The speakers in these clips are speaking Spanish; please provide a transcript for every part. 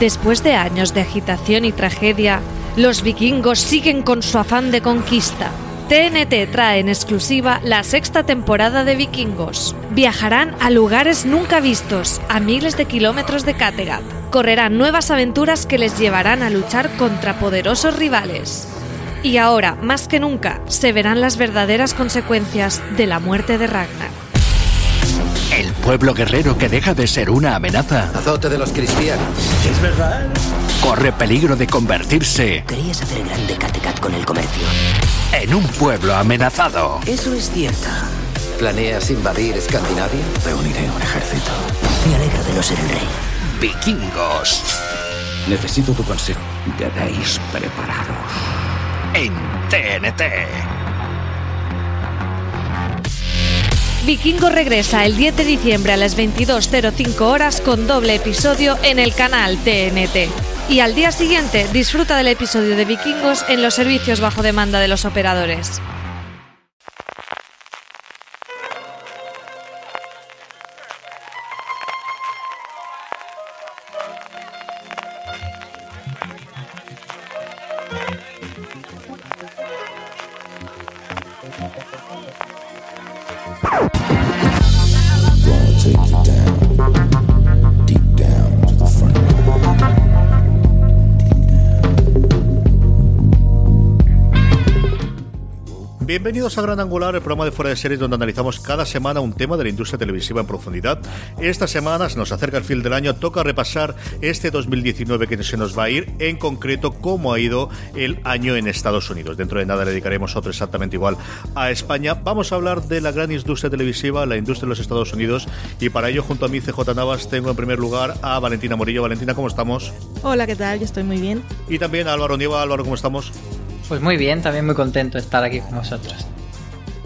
Después de años de agitación y tragedia, los vikingos siguen con su afán de conquista. TNT trae en exclusiva la sexta temporada de Vikingos. Viajarán a lugares nunca vistos, a miles de kilómetros de Kattegat. Correrán nuevas aventuras que les llevarán a luchar contra poderosos rivales. Y ahora, más que nunca, se verán las verdaderas consecuencias de la muerte de Ragnar. El pueblo guerrero que deja de ser una amenaza Azote de los cristianos. ¿Es verdad? corre peligro de convertirse Querías hacer grande Kattegat con el comercio. en un pueblo amenazado. Eso es cierto. ¿Planeas invadir Escandinavia? Reuniré un ejército. Me alegro de no ser el rey. Vikingos Necesito tu consejo. Debéis prepararos. en TNT. Vikingo regresa el 10 de diciembre a las 22.05 horas con doble episodio en el canal TNT. Y al día siguiente disfruta del episodio de Vikingos en los servicios bajo demanda de los operadores. Bienvenidos a Gran Angular, el programa de fuera de series donde analizamos cada semana un tema de la industria televisiva en profundidad. Esta semana se nos acerca el fin del año, toca repasar este 2019 que se nos va a ir, en concreto cómo ha ido el año en Estados Unidos. Dentro de nada le dedicaremos otro exactamente igual a España. Vamos a hablar de la gran industria televisiva, la industria de los Estados Unidos, y para ello junto a mí CJ Navas tengo en primer lugar a Valentina Morillo. Valentina, ¿cómo estamos? Hola, ¿qué tal? Yo estoy muy bien. Y también a Álvaro Nieva. Álvaro, ¿cómo estamos? Pues muy bien, también muy contento de estar aquí con vosotros.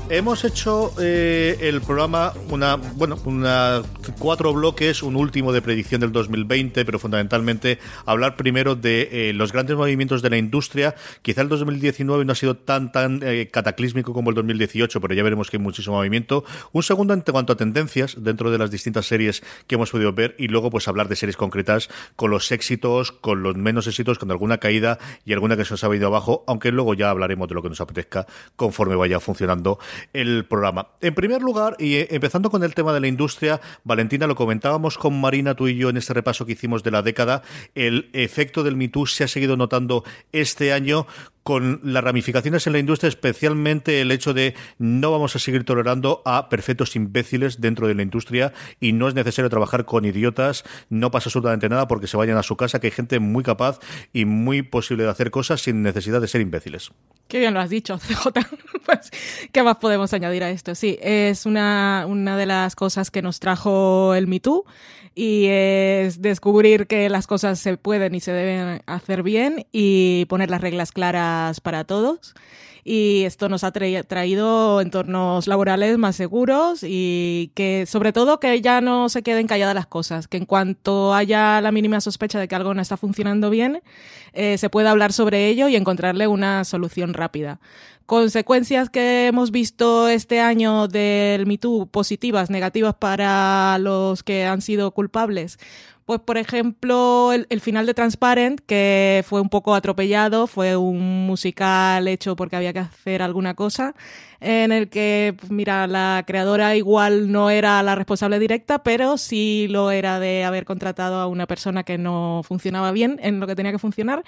Hemos hecho eh, el programa una bueno una cuatro bloques, un último de predicción del 2020, pero fundamentalmente hablar primero de eh, los grandes movimientos de la industria. Quizá el 2019 no ha sido tan tan eh, cataclísmico como el 2018, pero ya veremos que hay muchísimo movimiento. Un segundo en cuanto a tendencias dentro de las distintas series que hemos podido ver y luego pues hablar de series concretas con los éxitos, con los menos éxitos, con alguna caída y alguna que se os ha venido abajo, aunque luego ya hablaremos de lo que nos apetezca conforme vaya funcionando el programa. En primer lugar, y eh, empezando con el tema de la industria, Valentina, lo comentábamos con Marina, tú y yo, en este repaso que hicimos de la década, el efecto del Me Too se ha seguido notando este año con las ramificaciones en la industria, especialmente el hecho de no vamos a seguir tolerando a perfectos imbéciles dentro de la industria y no es necesario trabajar con idiotas, no pasa absolutamente nada porque se vayan a su casa, que hay gente muy capaz y muy posible de hacer cosas sin necesidad de ser imbéciles. Qué bien lo has dicho, CJ. pues, ¿qué más podemos añadir a esto? Sí, es una, una de las cosas que nos trajo el Me Too y es descubrir que las cosas se pueden y se deben hacer bien y poner las reglas claras para todos y esto nos ha traído entornos laborales más seguros y que sobre todo que ya no se queden calladas las cosas, que en cuanto haya la mínima sospecha de que algo no está funcionando bien, eh, se pueda hablar sobre ello y encontrarle una solución rápida. Consecuencias que hemos visto este año del MeToo, positivas, negativas para los que han sido culpables. Pues, por ejemplo, el, final de Transparent, que fue un poco atropellado, fue un musical hecho porque había que hacer alguna cosa en el que, pues, mira, la creadora igual no era la responsable directa, pero sí lo era de haber contratado a una persona que no funcionaba bien en lo que tenía que funcionar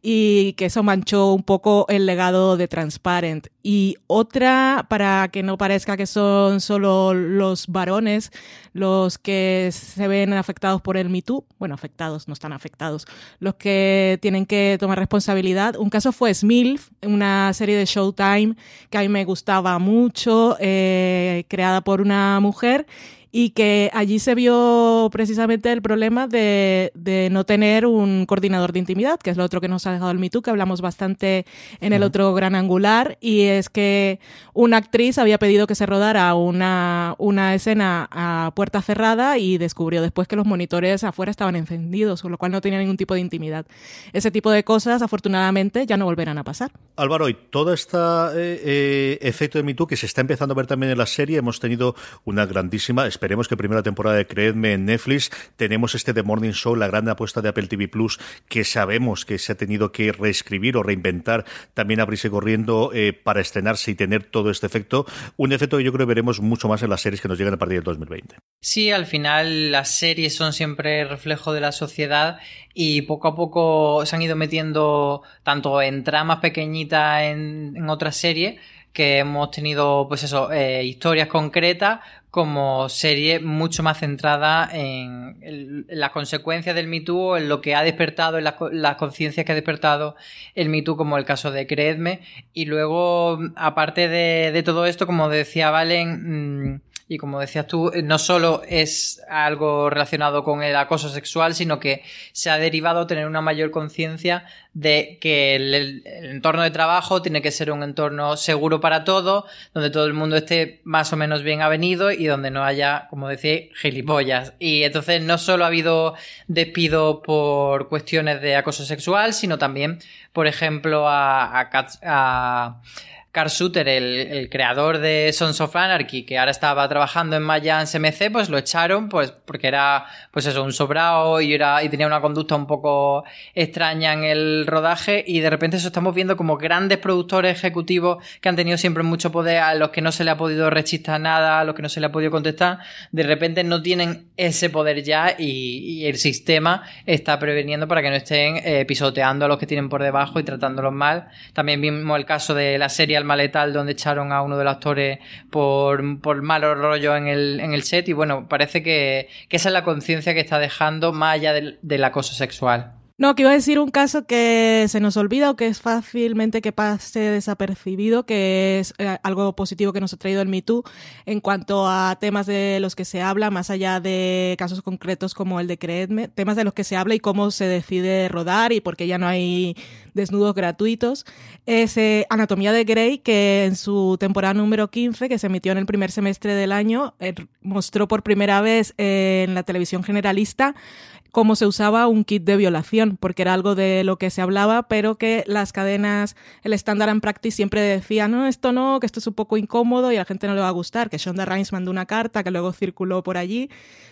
y que eso manchó un poco el legado de Transparent. Y otra, para que no parezca que son solo los varones los que se ven afectados por el Bueno, afectados, no están afectados, los que tienen que tomar responsabilidad. Un caso fue Smilf, una serie de Showtime que a mí me gustaba mucho, eh, creada por una mujer y que allí se vio precisamente el problema de, de, no tener un coordinador de intimidad, que es lo otro que nos ha dejado el MeToo, que hablamos bastante en el otro gran angular, y es que una actriz había pedido que se rodara una, una escena a puerta cerrada y descubrió después que los monitores afuera estaban encendidos, con lo cual no tenía ningún tipo de intimidad. Ese tipo de cosas, afortunadamente, ya no volverán a pasar. Álvaro, y todo este eh, eh, efecto de MeToo que se está empezando a ver también en la serie, hemos tenido una grandísima Esperemos que primera temporada de Creedme en Netflix. Tenemos este The Morning Show, la gran apuesta de Apple TV Plus, que sabemos que se ha tenido que reescribir o reinventar, también abrirse corriendo eh, para estrenarse y tener todo este efecto. Un efecto que yo creo que veremos mucho más en las series que nos llegan a partir del 2020. Sí, al final las series son siempre reflejo de la sociedad y poco a poco se han ido metiendo tanto en tramas pequeñitas en, en otras series que hemos tenido, pues eso, eh, historias concretas como serie mucho más centrada en, las consecuencias del Me Too, en lo que ha despertado, en las, conciencias que ha despertado el Me Too, como el caso de Creedme. Y luego, aparte de, todo esto, como decía Valen, mm, y como decías tú, eh, no solo es algo relacionado con el acoso sexual, sino que se ha derivado tener una mayor conciencia de que el, entorno de trabajo tiene que ser un entorno seguro para todos, donde todo el mundo esté más o menos bien avenido y donde no haya, como decía, gilipollas. Y entonces no solo ha habido despido por cuestiones de acoso sexual, sino también, por ejemplo, a, a Carl Suter, el, creador de Sons of Anarchy, que ahora estaba trabajando en Mayans MC, pues lo echaron pues porque era pues eso, un sobrado y era y tenía una conducta un poco extraña en el rodaje y de repente eso estamos viendo como grandes productores ejecutivos que han tenido siempre mucho poder a los que no se le ha podido rechistar nada, a los que no se le ha podido contestar, de repente no tienen ese poder ya y, el sistema está preveniendo para que no estén eh, pisoteando a los que tienen por debajo y tratándolos mal. También vimos el caso de la serie al maletal donde echaron a uno de los actores por, por malo rollo en el, en el set y bueno, parece que, esa es la conciencia que está dejando más allá del acoso sexual. No, que iba a decir un caso que se nos olvida o que es fácilmente que pase desapercibido, que es eh, algo positivo que nos ha traído el Me en cuanto a temas de los que se habla, más allá de casos concretos como el de Creedme, temas de los que se habla y cómo se decide rodar y por qué ya no hay desnudos gratuitos. Es eh, Anatomía de Grey, que en su temporada número 15, que se emitió en el primer semestre del año, eh, mostró por primera vez en la televisión generalista cómo se usaba un kit de violación, porque era algo de lo que se hablaba, pero que las cadenas, el estándar en practice siempre decía, no, esto no, que esto es un poco incómodo y a la gente no le va a gustar, que Shonda Rhimes mandó una carta que luego circuló por allí,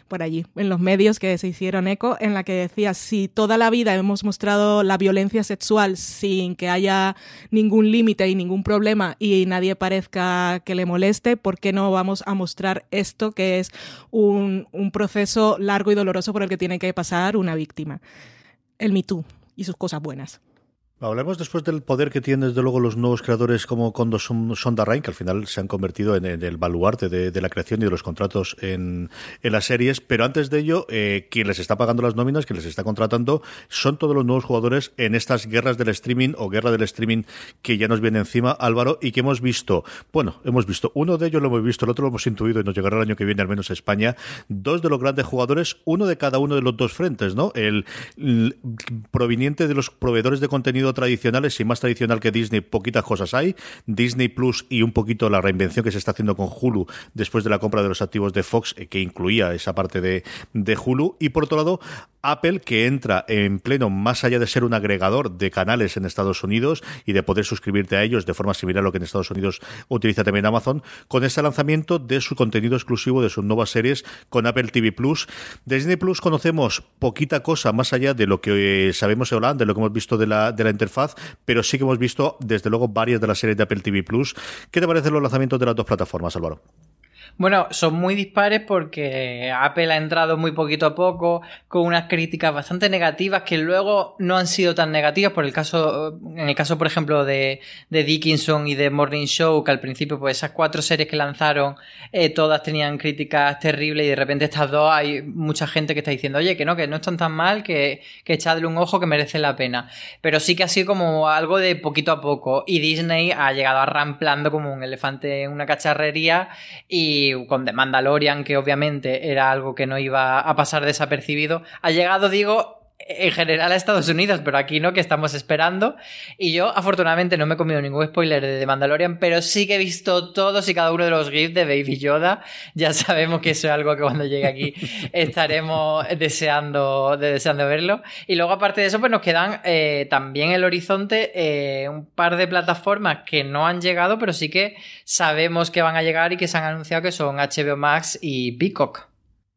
por allí, en los medios que se hicieron eco, en la que decía, si toda la vida hemos mostrado la violencia sexual sin que haya ningún límite y ningún problema y nadie parezca que le moleste, ¿por qué no vamos a mostrar esto que es un proceso largo y doloroso por el que tiene que pasar una víctima. El Me y sus cosas buenas. Hablemos después del poder que tienen desde luego los nuevos creadores como Kondo Sonda Rain, que al final se han convertido en, el baluarte de, la creación y de los contratos en, las series. Pero antes de ello, eh, quien les está pagando las nóminas, quien les está contratando, son todos los nuevos jugadores en estas guerras del streaming o guerra del streaming que ya nos viene encima, Álvaro, y que hemos visto. Bueno, hemos visto uno de ellos, lo hemos visto, el otro lo hemos intuido y nos llegará el año que viene, al menos a España. Dos de los grandes jugadores, uno de cada uno de los dos frentes, ¿no? el proveniente de los proveedores de contenido tradicionales y más tradicional que Disney, poquitas cosas hay. Disney Plus y un poquito la reinvención que se está haciendo con Hulu después de la compra de los activos de Fox, eh, que incluía esa parte de, de Hulu. Y por otro lado, Apple, que entra en pleno, más allá de ser un agregador de canales en Estados Unidos y de poder suscribirte a ellos de forma similar a lo que en Estados Unidos utiliza también Amazon, con este lanzamiento de su contenido exclusivo de sus nuevas series con Apple TV Plus. De Disney Plus conocemos poquita cosa más allá de lo que eh, sabemos Holanda, de lo que hemos visto de la, de la interfaz, pero sí que hemos visto, desde luego, varias de las series de Apple TV Plus. ¿Qué te parecen los lanzamientos de las dos plataformas, Álvaro? Bueno, son muy dispares porque Apple ha entrado muy poquito a poco con unas críticas bastante negativas que luego no han sido tan negativas por el caso, en el caso, por ejemplo, de, de Dickinson y de Morning Show, que al principio, pues esas cuatro series que lanzaron, eh, todas tenían críticas terribles y de repente estas dos hay mucha gente que está diciendo, oye, que no, que no están tan mal, que, que echadle un ojo que merece la pena. Pero sí que ha sido como algo de poquito a poco y Disney ha llegado arramplando como un elefante en una cacharrería y con The Mandalorian, que obviamente era algo que no iba a pasar desapercibido, ha llegado, digo, en general a Estados Unidos, pero aquí no, que estamos esperando. Y yo, afortunadamente, no me he comido ningún spoiler de The Mandalorian, pero sí que he visto todos y cada uno de los GIFs de Baby Yoda. Ya sabemos que eso es algo que cuando llegue aquí estaremos deseando, deseando verlo. Y luego, aparte de eso, pues nos quedan eh, también el horizonte eh, un par de plataformas que no han llegado, pero sí que sabemos que van a llegar y que se han anunciado que son HBO Max y Peacock.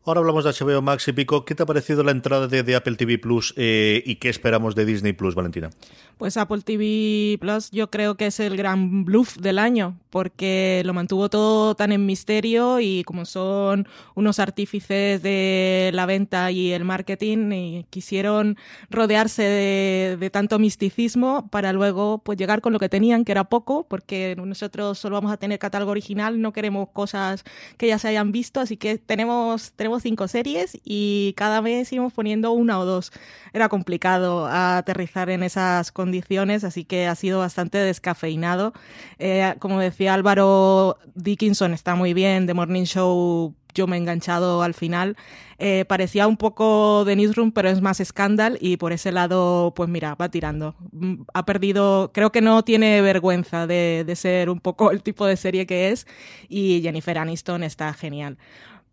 Ahora hablamos de HBO Max y Pico. ¿Qué te ha parecido la entrada de, Apple TV Plus eh, y qué esperamos de Disney Plus, Valentina? Pues Apple TV Plus yo creo que es el gran bluff del año, porque lo mantuvo todo tan en misterio y como son unos artífices de la venta y el marketing, quisieron rodearse de, de, tanto misticismo para luego pues llegar con lo que tenían, que era poco, porque nosotros solo vamos a tener catálogo original, no queremos cosas que ya se hayan visto, así que tenemos, tenemos cinco series y cada mes íbamos poniendo una o dos. Era complicado aterrizar en esas condiciones, así que ha sido bastante descafeinado. Eh, como decía Álvaro, Dickinson está muy bien, The Morning Show yo me he enganchado al final. Eh, parecía un poco de Newsroom, pero es más escándalo y por ese lado, pues mira, va tirando. Mm, ha perdido, creo que no tiene vergüenza de, de ser un poco el tipo de serie que es y Jennifer Aniston está genial.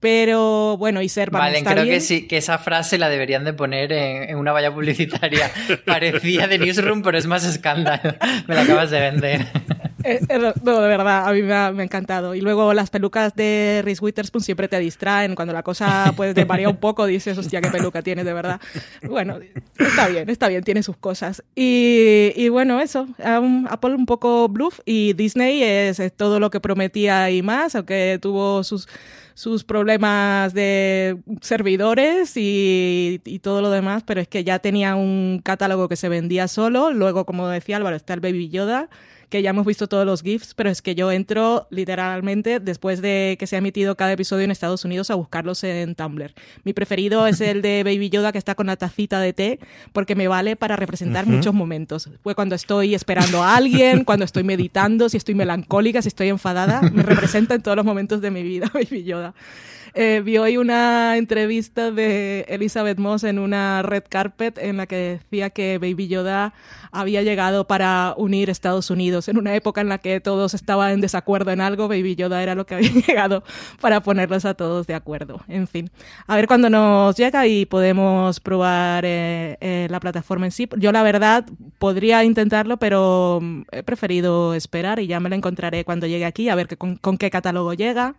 Pero bueno, y ser Vale, está creo bien. que sí, que esa frase la deberían de poner en, en una valla publicitaria. Parecía de Newsroom, pero es más escándalo. Me la acabas de vender. Eh, eh, no, de verdad, a mí me ha, me ha, encantado. Y luego las pelucas de Reese Witherspoon siempre te distraen. Cuando la cosa pues, te varía un poco, dices, hostia, qué peluca tiene, de verdad. Bueno, está bien, está bien, tiene sus cosas. Y, y bueno, eso, um, Apple un poco bluff y Disney es, es todo lo que prometía y más, aunque tuvo sus sus problemas de servidores y, todo lo demás, pero es que ya tenía un catálogo que se vendía solo. Luego, como decía Álvaro, está el Baby Yoda, que ya hemos visto todos los GIFs, pero es que yo entro literalmente después de que se ha emitido cada episodio en Estados Unidos a buscarlos en Tumblr. Mi preferido es el de Baby Yoda que está con la tacita de té porque me vale para representar uh -huh. muchos momentos. Fue cuando estoy esperando a alguien, cuando estoy meditando, si estoy melancólica, si estoy enfadada, me representa en todos los momentos de mi vida Baby Yoda. Eh, vi hoy una entrevista de Elizabeth Moss en una red carpet en la que decía que Baby Yoda había llegado para unir Estados Unidos. En una época en la que todos estaban en desacuerdo en algo, Baby Yoda era lo que había llegado para ponerlos a todos de acuerdo. En fin, a ver cuándo nos llega y podemos probar eh, eh, la plataforma en sí. Yo la verdad podría intentarlo, pero he preferido esperar y ya me la encontraré cuando llegue aquí, a ver que, con, con qué catálogo llega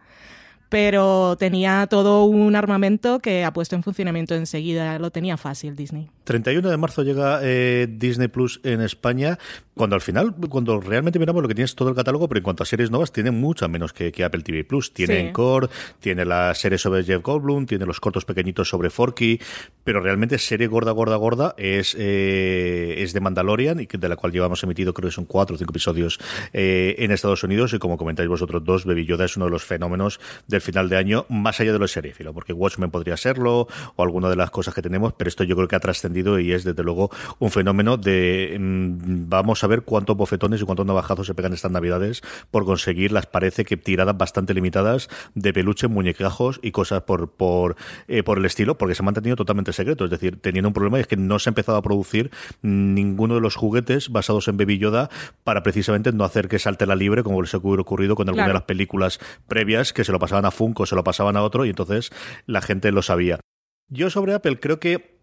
pero tenía todo un armamento que ha puesto en funcionamiento enseguida. Lo tenía fácil Disney. 31 de marzo llega eh, Disney Plus en España, cuando al final, cuando realmente miramos lo que tienes todo el catálogo, pero en cuanto a series nuevas, tiene mucha menos que, que Apple TV Plus. Tiene sí. Encore, tiene la serie sobre Jeff Goldblum, tiene los cortos pequeñitos sobre Forky, pero realmente serie gorda, gorda, gorda es, eh, es de Mandalorian, y de la cual llevamos emitido, creo que son cuatro o cinco episodios eh, en Estados Unidos, y como comentáis vosotros dos, Baby Yoda es uno de los fenómenos del final de año, más allá de lo seriéfilo, porque Watchmen podría serlo, o alguna de las cosas que tenemos, pero esto yo creo que ha trascendido y es desde luego un fenómeno de mmm, vamos a saber cuántos bofetones y cuántos navajazos se pegan estas navidades por conseguir las parece que tiradas bastante limitadas de peluche, muñecajos y cosas por por, eh, por el estilo, porque se han mantenido totalmente secretos. Es decir, teniendo un problema y es que no se ha empezado a producir ninguno de los juguetes basados en Baby Yoda para precisamente no hacer que salte la libre, como les hubiera ocurrido con alguna Claro. de las películas previas, que se lo pasaban a Funko, se lo pasaban a otro, y entonces la gente lo sabía. Yo sobre Apple creo que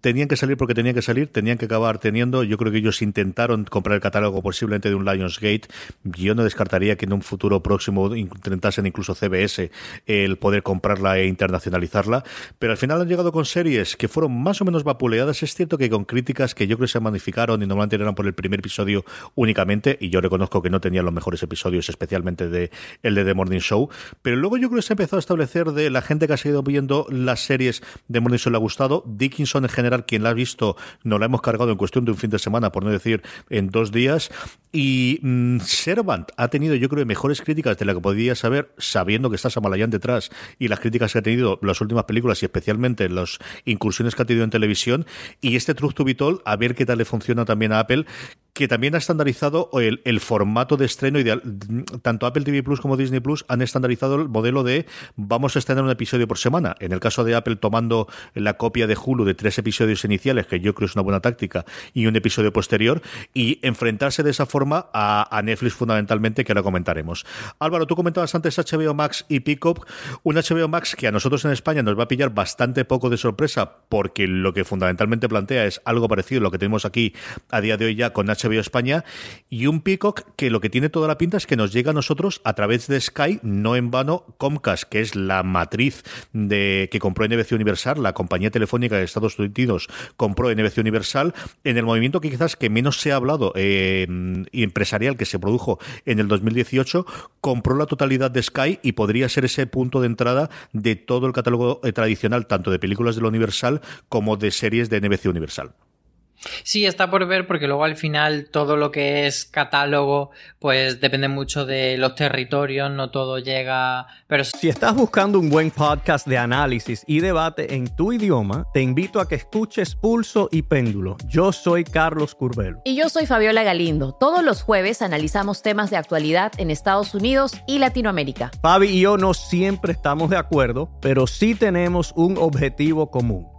tenían que salir porque tenían que salir, tenían que acabar teniendo. Yo creo que ellos intentaron comprar el catálogo posiblemente de un Lionsgate. Yo no descartaría que en un futuro próximo intentasen incluso CBS el poder comprarla e internacionalizarla. Pero al final han llegado con series que fueron más o menos vapuleadas. Es cierto que con críticas que yo creo que se magnificaron y normalmente eran por el primer episodio únicamente. Y yo reconozco que no tenían los mejores episodios, especialmente de el de The Morning Show. Pero luego yo creo que se ha empezado a establecer de la gente que ha seguido viendo las series de Morning Show le ha gustado. Dickinson en general, quien la ha visto, nos la hemos cargado en cuestión de un fin de semana, por no decir en dos días. Y mm, Servant ha tenido, yo creo, mejores críticas de la que podía saber, sabiendo que está Samalayan detrás y las críticas que ha tenido las últimas películas y especialmente las incursiones que ha tenido en televisión. Y este Truth to Be Told, a ver qué tal le funciona también a Apple, que también ha estandarizado el, el formato de estreno ideal. Tanto Apple TV Plus como Disney Plus han estandarizado el modelo de vamos a estrenar un episodio por semana. En el caso de Apple, tomando la copia de Hulu de tres episodios iniciales, que yo creo es una buena táctica, y un episodio posterior, y enfrentarse de esa forma a, a Netflix fundamentalmente, que ahora comentaremos. Álvaro, tú comentabas antes HBO Max y Peacock, un HBO Max que a nosotros en España nos va a pillar bastante poco de sorpresa, porque lo que fundamentalmente plantea es algo parecido a lo que tenemos aquí a día de hoy ya con HBO España, y un Peacock que lo que tiene toda la pinta es que nos llega a nosotros a través de Sky, no en vano Comcast, que es la matriz de que compró NBC Universal, la compañía telefónica de Estados Unidos compró NBC Universal, en el movimiento que quizás que menos se ha hablado eh, empresarial que se produjo en el 2018, compró la totalidad de Sky y podría ser ese punto de entrada de todo el catálogo eh, tradicional, tanto de películas de la Universal como de series de NBC Universal. Sí, está por ver porque luego al final todo lo que es catálogo pues depende mucho de los territorios, no todo llega... Pero Si estás buscando un buen podcast de análisis y debate en tu idioma, te invito a que escuches Pulso y Péndulo. Yo soy Carlos Curbelo. Y yo soy Fabiola Galindo. Todos los jueves analizamos temas de actualidad en Estados Unidos y Latinoamérica. Fabi y yo no siempre estamos de acuerdo, pero sí tenemos un objetivo común.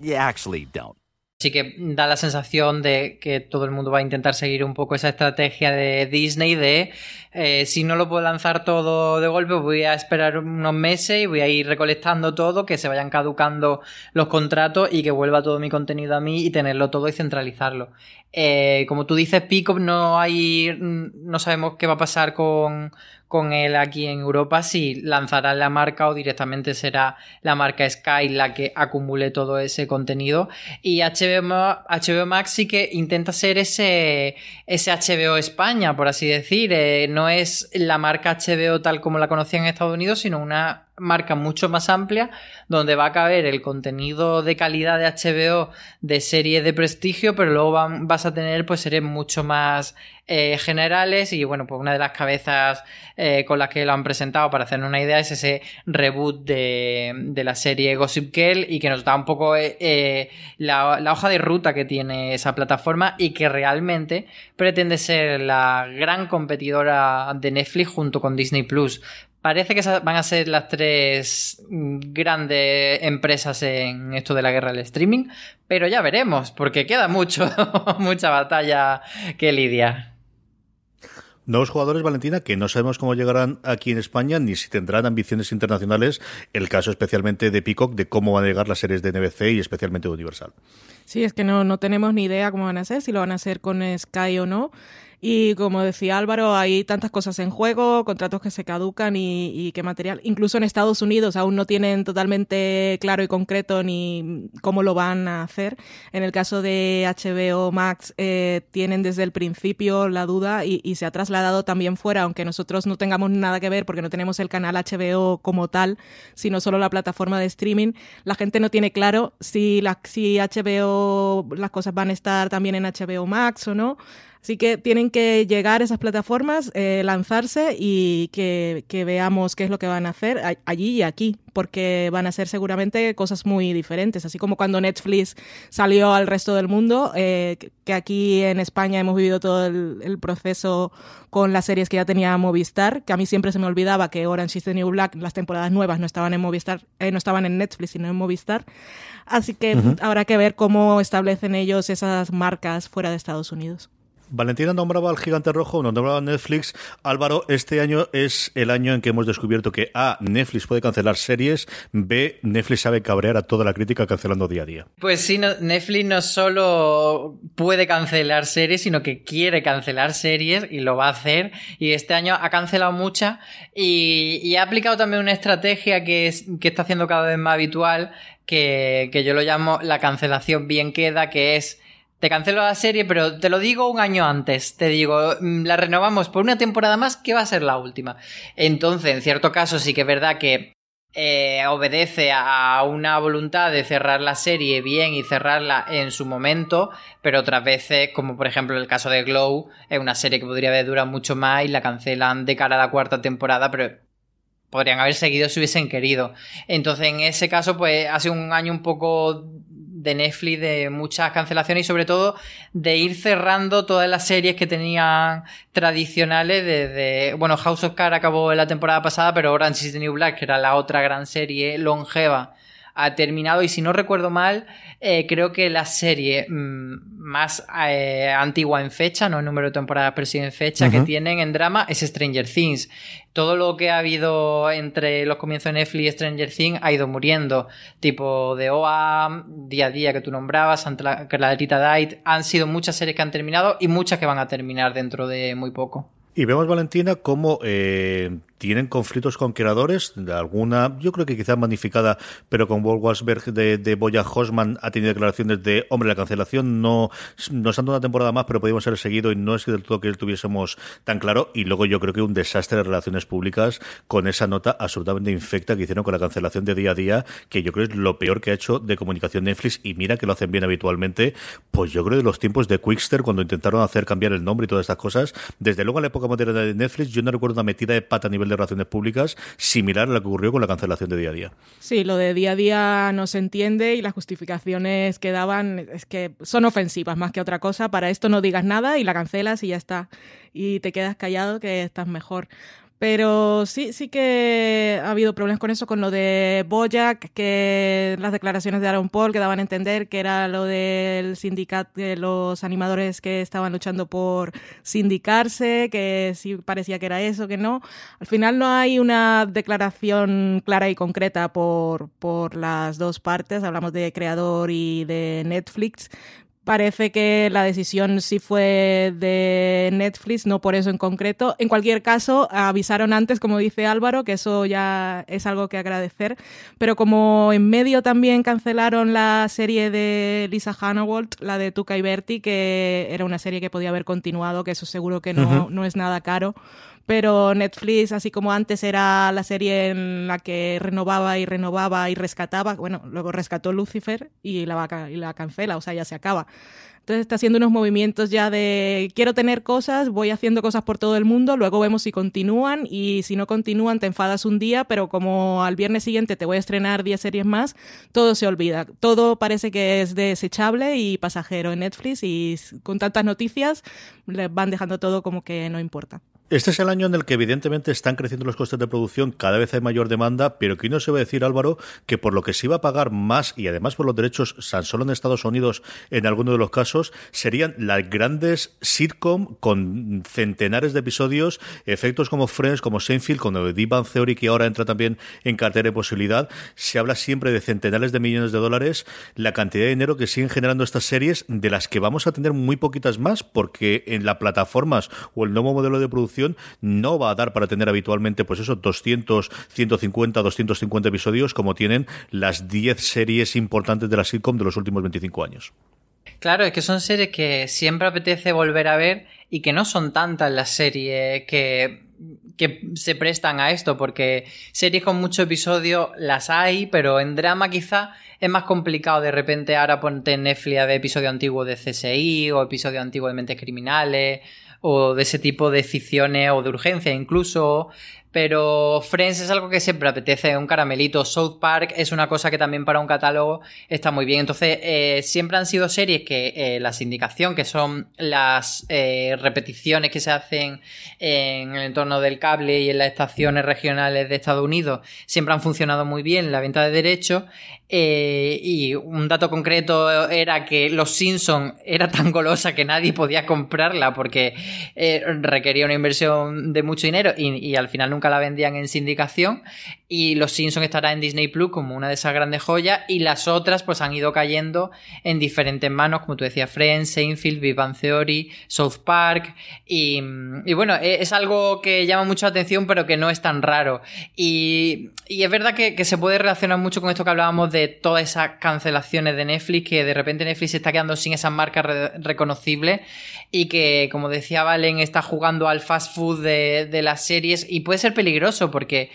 You actually sí que da la sensación de que todo el mundo va a intentar seguir un poco esa estrategia de Disney de eh, si no lo puedo lanzar todo de golpe, voy a esperar unos meses y voy a ir recolectando todo, que se vayan caducando los contratos y que vuelva todo mi contenido a mí y tenerlo todo y centralizarlo. Eh, como tú dices, Pico no hay, no sabemos qué va a pasar con, con él aquí en Europa, si lanzará la marca o directamente será la marca Sky la que acumule todo ese contenido. Y HBO, HBO Max sí que intenta ser ese, ese HBO España, por así decir. Eh, no es la marca HBO tal como la conocían en Estados Unidos, sino una marca mucho más amplia donde va a caber el contenido de calidad de HBO de series de prestigio, pero luego vas a tener pues series mucho más eh, generales y bueno, pues una de las cabezas eh, con las que lo han presentado para hacernos una idea es ese reboot de, de la serie Gossip Girl y que nos da un poco eh, la, la hoja de ruta que tiene esa plataforma y que realmente pretende ser la gran competidora de Netflix junto con Disney Plus. Parece que esas van a ser las tres grandes empresas en esto de la guerra del streaming, pero ya veremos, porque queda mucho, mucha batalla que lidiar. Nuevos jugadores, Valentina, que no sabemos cómo llegarán aquí en España ni si tendrán ambiciones internacionales. El caso especialmente de Peacock, de cómo van a llegar las series de NBC y especialmente de Universal. Sí, es que no, no tenemos ni idea cómo van a hacer, si lo van a hacer con Sky o no. Y como decía Álvaro, hay tantas cosas en juego, contratos que se caducan y, y qué material. Incluso en Estados Unidos aún no tienen totalmente claro y concreto ni cómo lo van a hacer. En el caso de HBO Max eh, tienen desde el principio la duda y, y se ha trasladado también fuera, aunque nosotros no tengamos nada que ver porque no tenemos el canal HBO como tal, sino solo la plataforma de streaming. La gente no tiene claro si, la, si HBO, las cosas van a estar también en HBO Max o no. Así que tienen que llegar esas plataformas, eh, lanzarse y que, que, veamos qué es lo que van a hacer allí y aquí, porque van a ser seguramente cosas muy diferentes. Así como cuando Netflix salió al resto del mundo, eh, que aquí en España hemos vivido todo el, el, proceso con las series que ya tenía Movistar, que a mí siempre se me olvidaba que Orange is the New Black, las temporadas nuevas no estaban en Movistar, eh, no estaban en Netflix, sino en Movistar. Así que uh -huh. habrá que ver cómo establecen ellos esas marcas fuera de Estados Unidos. Valentina nombraba al gigante rojo, nos nombraba Netflix. Álvaro, este año es el año en que hemos descubierto que A, Netflix puede cancelar series, B, Netflix sabe cabrear a toda la crítica cancelando día a día. Pues sí, Netflix no solo puede cancelar series, sino que quiere cancelar series y lo va a hacer. Y este año ha cancelado muchas y, ha aplicado también una estrategia que, que está haciendo cada vez más habitual, que, que yo lo llamo la cancelación bien queda, que es te cancelo la serie, pero te lo digo un año antes. Te digo, la renovamos por una temporada más que va a ser la última. Entonces, en cierto caso, sí que es verdad que eh, obedece a una voluntad de cerrar la serie bien y cerrarla en su momento, pero otras veces, como por ejemplo el caso de Glow, es una serie que podría haber durado mucho más y la cancelan de cara a la cuarta temporada, pero podrían haber seguido si hubiesen querido. Entonces, en ese caso, pues ha sido un año un poco de Netflix de muchas cancelaciones y sobre todo de ir cerrando todas las series que tenían tradicionales desde, bueno, House of Cards acabó en la temporada pasada, pero Orange is the New Black, que era la otra gran serie longeva, ha terminado y si no recuerdo mal, eh, creo que la serie mmm, más eh, antigua en fecha, no el número de temporadas, pero sí en fecha, uh -huh. que tienen en drama es Stranger Things. Todo lo que ha habido entre los comienzos de Netflix y Stranger Things ha ido muriendo. Tipo de OA, Día a Día que tú nombrabas, Clarita Diet, han sido muchas series que han terminado y muchas que van a terminar dentro de muy poco. Y vemos, Valentina, cómo eh, tienen conflictos con creadores, alguna, yo creo que quizás magnificada, pero con Walt Walsberg de, de Boya Hosman ha tenido declaraciones de, hombre, la cancelación no nos han dado una temporada más, pero podíamos ser seguido y no es del todo que tuviésemos tan claro. Y luego yo creo que un desastre de relaciones públicas con esa nota absolutamente infecta que hicieron con la cancelación de día a día, que yo creo es lo peor que ha hecho de comunicación Netflix. Y mira que lo hacen bien habitualmente, pues yo creo de los tiempos de Quickster, cuando intentaron hacer cambiar el nombre y todas estas cosas, desde luego en la época moderna de Netflix, yo no recuerdo una metida de pata a nivel de relaciones públicas similar a lo que ocurrió con la cancelación de día a día. Sí, lo de día a día no se entiende y las justificaciones que daban es que son ofensivas más que otra cosa. Para esto no digas nada y la cancelas y ya está. Y te quedas callado que estás mejor. Pero sí, sí que ha habido problemas con eso, con lo de Boyack, que las declaraciones de Aaron Paul que daban a entender que era lo del sindicato, de los animadores que estaban luchando por sindicarse, que sí parecía que era eso, que no. Al final no hay una declaración clara y concreta por, por las dos partes, hablamos de creador y de Netflix, Parece que la decisión sí fue de Netflix, no por eso en concreto. En cualquier caso, avisaron antes, como dice Álvaro, que eso ya es algo que agradecer. Pero como en medio también cancelaron la serie de Lisa Hannawalt, la de Tuca y Berti, que era una serie que podía haber continuado, que eso seguro que no, uh -huh. no es nada caro pero Netflix, así como antes era la serie en la que renovaba y renovaba y rescataba, bueno, luego rescató Lucifer y la, y la cancela, o sea, ya se acaba. Entonces está haciendo unos movimientos ya de quiero tener cosas, voy haciendo cosas por todo el mundo, luego vemos si continúan y si no continúan te enfadas un día, pero como al viernes siguiente te voy a estrenar 10 series más, todo se olvida. Todo parece que es desechable y pasajero en Netflix y con tantas noticias les van dejando todo como que no importa. Este es el año en el que evidentemente están creciendo los costes de producción, cada vez hay mayor demanda, pero que no se va a decir, Álvaro, que por lo que se iba a pagar más y además por los derechos, tan solo en Estados Unidos, en algunos de los casos, serían las grandes sitcom con centenares de episodios, efectos como Friends, como Seinfeld, con The Big Theory, que ahora entra también en cartera de posibilidad. Se habla siempre de centenares de millones de dólares, la cantidad de dinero que siguen generando estas series, de las que vamos a tener muy poquitas más, porque en las plataformas o el nuevo modelo de producción no va a dar para tener habitualmente, pues eso, 200, 150, 250 episodios como tienen las 10 series importantes de la sitcom de los últimos 25 años. Claro, es que son series que siempre apetece volver a ver y que no son tantas las series que, que se prestan a esto, porque series con muchos episodios las hay, pero en drama quizá es más complicado de repente ahora ponerte en Netflix ver episodio antiguo de CSI o episodio antiguo de Mentes Criminales o de ese tipo de ficciones o de urgencia incluso. Pero Friends es algo que siempre apetece, un caramelito. South Park es una cosa que también para un catálogo está muy bien. Entonces, eh, siempre han sido series que eh, la sindicación, que son las eh, repeticiones que se hacen en el entorno del cable y en las estaciones regionales de Estados Unidos, siempre han funcionado muy bien la venta de derechos. y un dato concreto era que Los Simpsons era tan golosa que nadie podía comprarla porque requería una inversión de mucho dinero y, y al final nunca nunca la vendían en sindicación y Los Simpsons estará en Disney Plus como una de esas grandes joyas y las otras pues han ido cayendo en diferentes manos, como tú decías, Friends, Seinfeld, Big Theory, South Park y, bueno, e, es algo que llama mucho la atención pero que no es tan raro. Y, es verdad que, se puede relacionar mucho con esto que hablábamos de todas esas cancelaciones de Netflix, que de repente Netflix se está quedando sin esas marcas reconocibles y que, como decía Valen, está jugando al fast food de las series y puede ser peligroso porque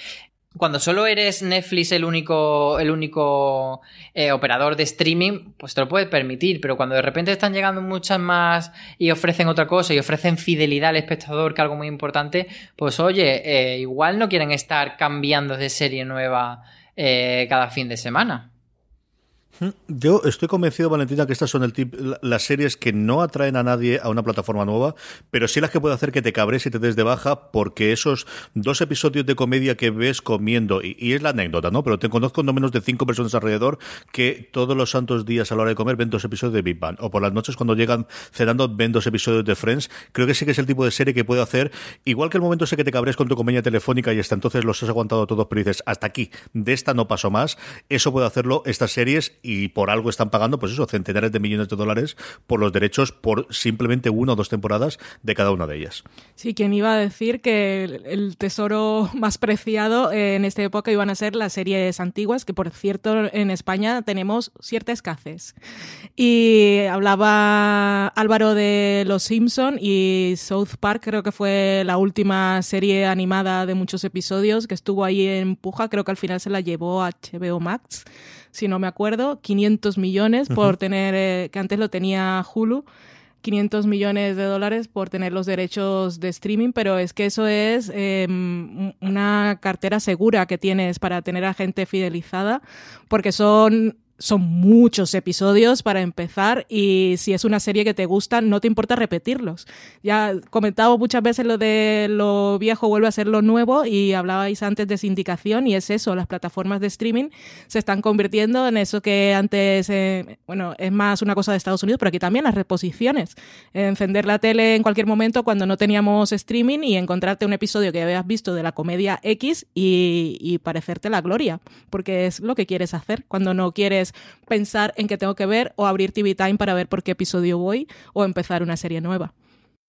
cuando solo eres Netflix el único, el único eh, operador de streaming, pues te lo puedes permitir, pero cuando de repente están llegando muchas más y ofrecen otra cosa y ofrecen fidelidad al espectador, que es algo muy importante, pues oye, eh, igual no quieren estar cambiando de serie nueva eh, cada fin de semana. Yo estoy convencido, Valentina, que estas son el tip, las series que no atraen a nadie a una plataforma nueva, pero sí las que puede hacer que te cabres y te des de baja, porque esos dos episodios de comedia que ves comiendo, y, es la anécdota, ¿no? Pero te conozco no menos de cinco personas alrededor que todos los santos días a la hora de comer ven dos episodios de Big Bang, o por las noches cuando llegan cenando ven dos episodios de Friends. Creo que sí que es el tipo de serie que puede hacer, igual que el momento ese que te cabres con tu comedia telefónica y hasta entonces los has aguantado todos, pero dices, hasta aquí, de esta no paso más, eso puede hacerlo estas series y por algo están pagando, pues eso, centenares de millones de dólares por los derechos por simplemente una o dos temporadas de cada una de ellas. Sí, quien iba a decir que el tesoro más preciado en esta época iban a ser las series antiguas, que por cierto en España tenemos cierta escasez. Y hablaba Álvaro de Los Simpson y South Park, creo que fue la última serie animada de muchos episodios que estuvo ahí en puja, creo que al final se la llevó a HBO Max si no me acuerdo, 500 millones por tener, eh, que antes lo tenía Hulu. 500 millones de dólares por tener los derechos de streaming, pero es que eso es em, una cartera segura que tienes para tener a gente fidelizada, porque son son muchos episodios para empezar y si es una serie que te gusta no te importa repetirlos. Ya comentado muchas veces lo de lo viejo vuelve a ser lo nuevo y hablabais antes de sindicación y es eso, las plataformas de streaming se están convirtiendo en eso que antes, eh, bueno, es más una cosa de Estados Unidos, pero aquí también las reposiciones. Encender la tele en cualquier momento cuando no teníamos streaming y encontrarte un episodio que habías visto de la comedia X y parecerte la gloria, porque es lo que quieres hacer cuando no quieres pensar en que tengo que ver o abrir TV Time para ver por qué episodio voy o empezar una serie nueva.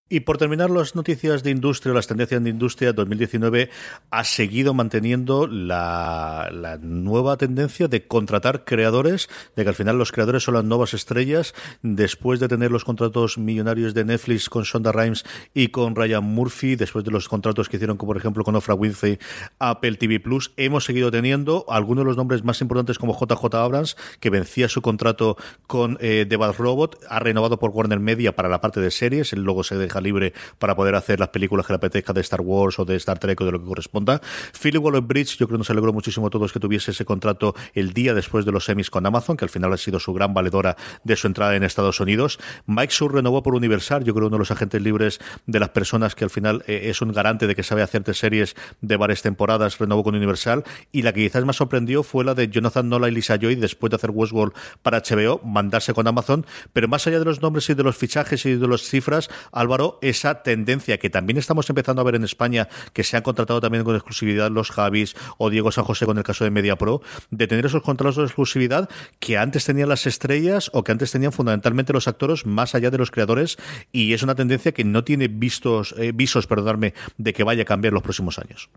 Y por terminar las noticias de industria, las tendencias de industria, 2019 ha seguido manteniendo la, nueva tendencia de contratar creadores, de que al final los creadores son las nuevas estrellas, después de tener los contratos millonarios de Netflix con Shonda Rhimes y con Ryan Murphy, después de los contratos que hicieron, por ejemplo, con Ofra Winfrey, Apple TV Plus, hemos seguido teniendo algunos de los nombres más importantes como JJ Abrams, que vencía su contrato con eh, The Bad Robot, ha renovado por Warner Media para la parte de series, el logo se deja libre para poder hacer las películas que le apetezca de Star Wars o de Star Trek o de lo que corresponda. Philip Waller-Bridge, yo creo que nos alegró muchísimo a todos que tuviese ese contrato el día después de los semis con Amazon, que al final ha sido su gran valedora de su entrada en Estados Unidos. Mike Sur renovó por Universal, yo creo uno de los agentes libres de las personas que al final eh, es un garante de que sabe hacerte series de varias temporadas, renovó con Universal. Y la que quizás más sorprendió fue la de Jonathan Nola y Lisa Joy después de hacer Westworld para HBO, mandarse con Amazon. Pero más allá de los nombres y de los fichajes y de las cifras, Álvaro, esa tendencia que también estamos empezando a ver en España, que se han contratado también con exclusividad los Javis o Diego San José con el caso de MediaPro, de tener esos contratos de exclusividad que antes tenían las estrellas o que antes tenían fundamentalmente los actores más allá de los creadores y es una tendencia que no tiene vistos, eh, visos, perdonadme, de que vaya a cambiar los próximos años.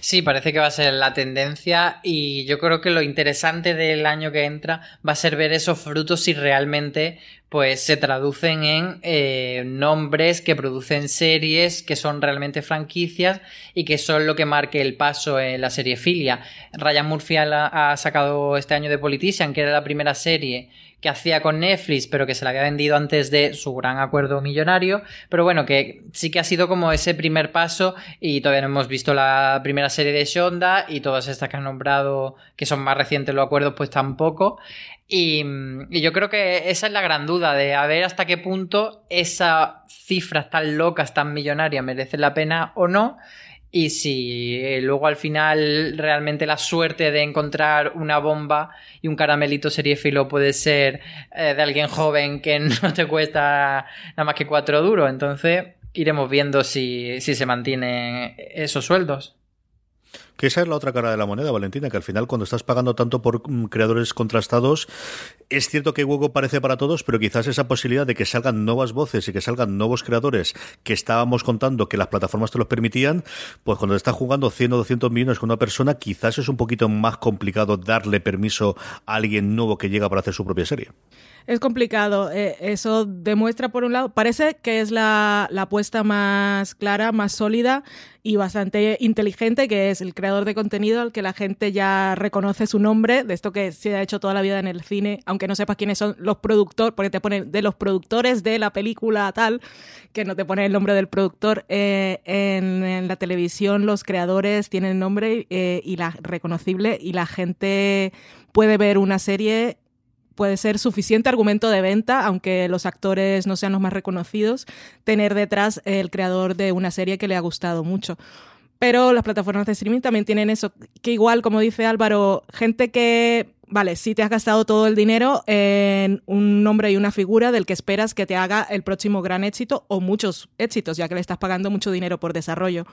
Sí, parece que va a ser la tendencia y yo creo que lo interesante del año que entra va a ser ver esos frutos si realmente pues se traducen en eh, nombres que producen series que son realmente franquicias y que son lo que marque el paso en la serie filia. Ryan Murphy ha, ha sacado este año de Politician, que era la primera serie que hacía con Netflix, pero que se la había vendido antes de su gran acuerdo millonario. Pero bueno, que sí que ha sido como ese primer paso y todavía no hemos visto la primera serie de Shonda y todas estas que han nombrado, que son más recientes los acuerdos, pues tampoco. Y, y, yo creo que esa es la gran duda de a ver hasta qué punto esas cifras tan locas, tan millonarias, merecen la pena o no. Y si eh, luego al final realmente la suerte de encontrar una bomba y un caramelito seriéfilo puede ser eh, de alguien joven que no te cuesta nada más que cuatro duros, entonces iremos viendo si, si se mantienen esos sueldos. Que esa es la otra cara de la moneda, Valentina, que al final cuando estás pagando tanto por mm, creadores contrastados, es cierto que hueco parece para todos, pero quizás esa posibilidad de que salgan nuevas voces y que salgan nuevos creadores que estábamos contando que las plataformas te los permitían, pues cuando estás jugando 100 o 200 millones con una persona, quizás es un poquito más complicado darle permiso a alguien nuevo que llega para hacer su propia serie. Es complicado. Eh, eso demuestra, por un lado, parece que es la, la apuesta más clara, más sólida y bastante inteligente, que es el creador de contenido al que la gente ya reconoce su nombre, de esto que se ha hecho toda la vida en el cine, aunque no sepas quiénes son los productores, porque te ponen de los productores de la película tal, que no te pone el nombre del productor. Eh, en, la televisión los creadores tienen nombre eh, y la reconocible y la gente puede ver una serie puede ser suficiente argumento de venta, aunque los actores no sean los más reconocidos, tener detrás el creador de una serie que le ha gustado mucho. Pero las plataformas de streaming también tienen eso, que igual, como dice Álvaro, gente que, vale, sí te has gastado todo el dinero en un nombre y una figura del que esperas que te haga el próximo gran éxito o muchos éxitos, ya que le estás pagando mucho dinero por desarrollo.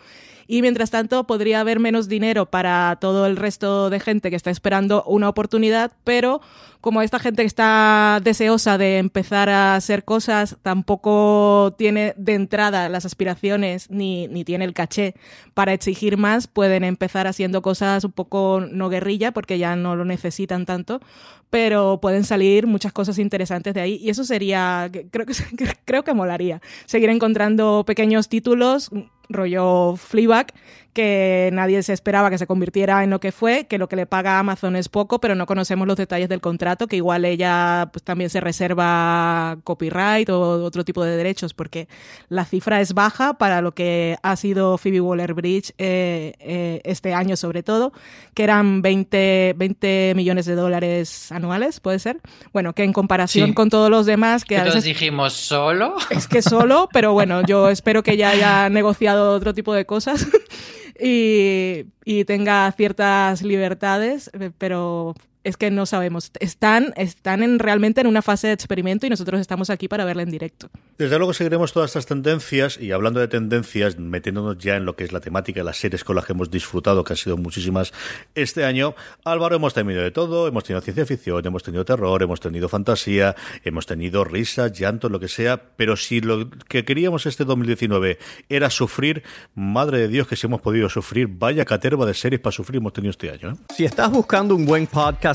Y mientras tanto, podría haber menos dinero para todo el resto de gente que está esperando una oportunidad, pero como esta gente que está deseosa de empezar a hacer cosas tampoco tiene de entrada las aspiraciones ni, ni tiene el caché. Para exigir más, pueden empezar haciendo cosas un poco no guerrilla porque ya no lo necesitan tanto, pero pueden salir muchas cosas interesantes de ahí y eso sería, creo que, creo que molaría, seguir encontrando pequeños títulos rollo Fleabag, que nadie se esperaba que se convirtiera en lo que fue, que lo que le paga Amazon es poco, pero no conocemos los detalles del contrato, que igual ella pues, también se reserva copyright o otro tipo de derechos, porque la cifra es baja para lo que ha sido Phoebe Waller-Bridge eh, eh, este año sobre todo, que eran 20, 20 millones de dólares anuales, ¿puede ser? Bueno, que en comparación sí. con todos los demás... que a veces dijimos solo. Es que solo, pero bueno, yo espero que ya haya negociado otro tipo de cosas y, y, tenga ciertas libertades, pero es que no sabemos. Están, están en, realmente en una fase de experimento y nosotros estamos aquí para verla en directo. Desde luego seguiremos todas estas tendencias y hablando de tendencias, metiéndonos ya en lo que es la temática de las series con las que hemos disfrutado, que han sido muchísimas este año. Álvaro, hemos tenido de todo, hemos tenido ciencia ficción, hemos tenido terror, hemos tenido fantasía, hemos tenido risas, llanto, lo que sea, pero si lo que queríamos este 2019 era sufrir, madre de Dios que si hemos podido sufrir, vaya caterva de series para sufrir hemos tenido este año. ¿eh? Si estás buscando un buen podcast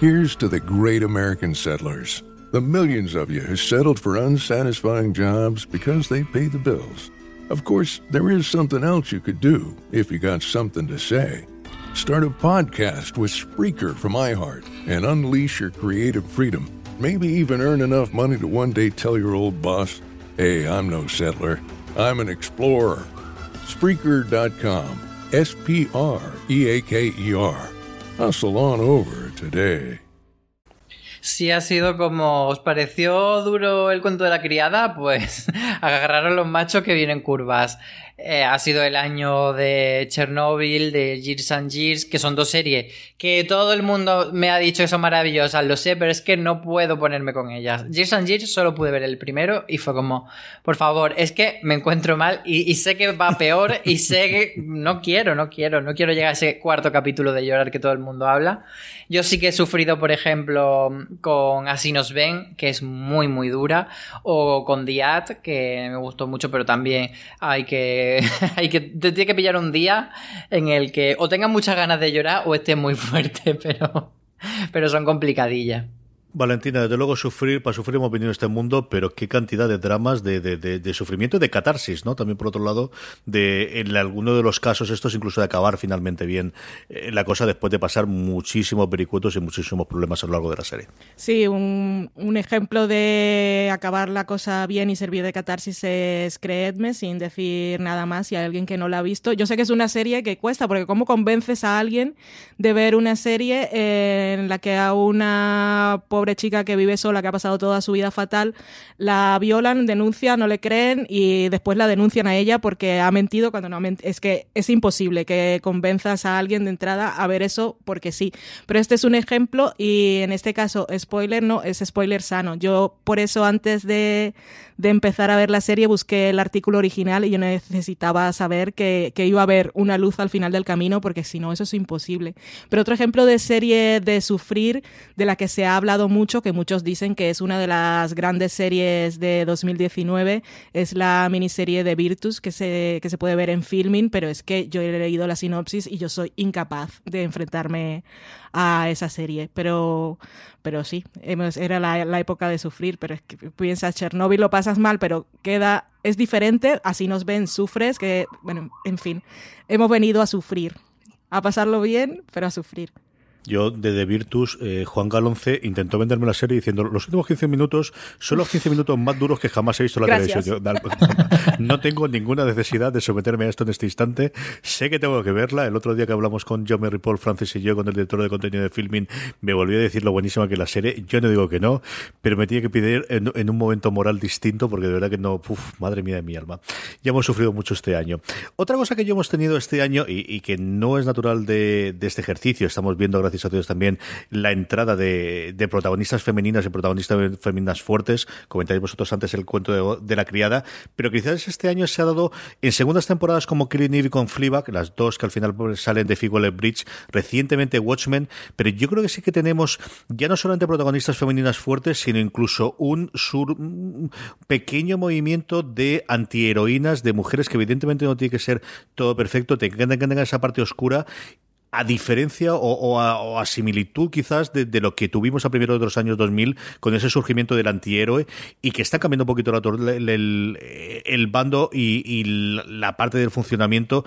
Here's to the great American settlers, the millions of you who settled for unsatisfying jobs because they pay the bills. Of course, there is something else you could do if you got something to say. Start a podcast with Spreaker from iHeart and unleash your creative freedom. Maybe even earn enough money to one day tell your old boss, hey, I'm no settler, I'm an explorer. Spreaker.com. S P R E A K E R. Over today. Si ha sido como os pareció duro el cuento de la criada, pues agarraron los machos que vienen curvas. Eh, ha sido el año de Chernobyl, de Years and Years, que son dos series que todo el mundo me ha dicho que son maravillosas, lo sé, pero es que no puedo ponerme con ellas. Years and Years solo pude ver el primero y fue como, por favor, es que me encuentro mal y, y sé que va peor y sé que no quiero, no quiero, no quiero llegar a ese cuarto capítulo de llorar que todo el mundo habla. Yo sí que he sufrido, por ejemplo, con Así nos ven, que es muy, muy dura, o con Diat, que me gustó mucho, pero también hay que hay que te tiene que pillar un día en el que o tengas muchas ganas de llorar o estés muy fuerte, pero, pero son complicadillas. Valentina, desde luego sufrir, para sufrir hemos venido en este mundo, pero qué cantidad de dramas, de, de, de, sufrimiento y de catarsis, ¿no? También por otro lado, de en alguno de los casos estos incluso de acabar finalmente bien eh, la cosa después de pasar muchísimos vericuetos y muchísimos problemas a lo largo de la serie. Sí, un, un ejemplo de acabar la cosa bien y servir de catarsis es Creedme, sin decir nada más, si hay alguien que no la ha visto. Yo sé que es una serie que cuesta, porque ¿cómo convences a alguien de ver una serie en la que a una pobre pobre chica que vive sola, que ha pasado toda su vida fatal, la violan, denuncian, no le creen y después la denuncian a ella porque ha mentido cuando no ha mentido. Es que es imposible que convenzas a alguien de entrada a ver eso porque sí. Pero este es un ejemplo y en este caso, spoiler no, es spoiler sano. Yo por eso antes de, de empezar a ver la serie busqué el artículo original y yo necesitaba saber que, que iba a haber una luz al final del camino porque si no, eso es imposible. Pero otro ejemplo de serie de sufrir de la que se ha hablado mucho, que muchos dicen que es una de las grandes series de 2019, es la miniserie de Virtus que se, que se puede ver en filming, pero es que yo he leído la sinopsis y yo soy incapaz de enfrentarme a esa serie. Pero, pero sí, era la, la época de sufrir, pero es que piensas, Chernobyl lo pasas mal, pero queda, es diferente, así nos ven, sufres, que, bueno, en fin, hemos venido a sufrir, a pasarlo bien, pero a sufrir. Yo, de The Virtus, eh, Juan Galonce intentó venderme la serie diciendo los últimos 15 minutos son los 15 minutos más duros que jamás he visto en la Gracias. televisión. Yo, no tengo ninguna necesidad de someterme a esto en este instante. Sé que tengo que verla. El otro día que hablamos con John Mary Paul Francis y yo, con el director de contenido de filming, me volvió a decir lo buenísima que es la serie. Yo no digo que no, pero me tiene que pedir en, en un momento moral distinto porque de verdad que no, uf, madre mía de mi alma. Ya hemos sufrido mucho este año. Otra cosa que yo hemos tenido este año y, y que no es natural de, de este ejercicio, estamos viendo, gracias también la entrada de, protagonistas femeninas y protagonistas femeninas fuertes. Comentáis vosotros antes el cuento de, la criada, pero quizás este año se ha dado en segundas temporadas como Killing Eve con Fleabag, las dos que al final salen de Figure Bridge, recientemente Watchmen, pero yo creo que sí que tenemos ya no solamente protagonistas femeninas fuertes, sino incluso un, sur, pequeño movimiento de antiheroínas, de mujeres que evidentemente no tiene que ser todo perfecto, te que tengan esa parte oscura a diferencia o, o, a, o, a, similitud quizás de, lo que tuvimos a primeros de los años 2000 con ese surgimiento del antihéroe y que está cambiando un poquito la, el, el, bando y, y, la parte del funcionamiento.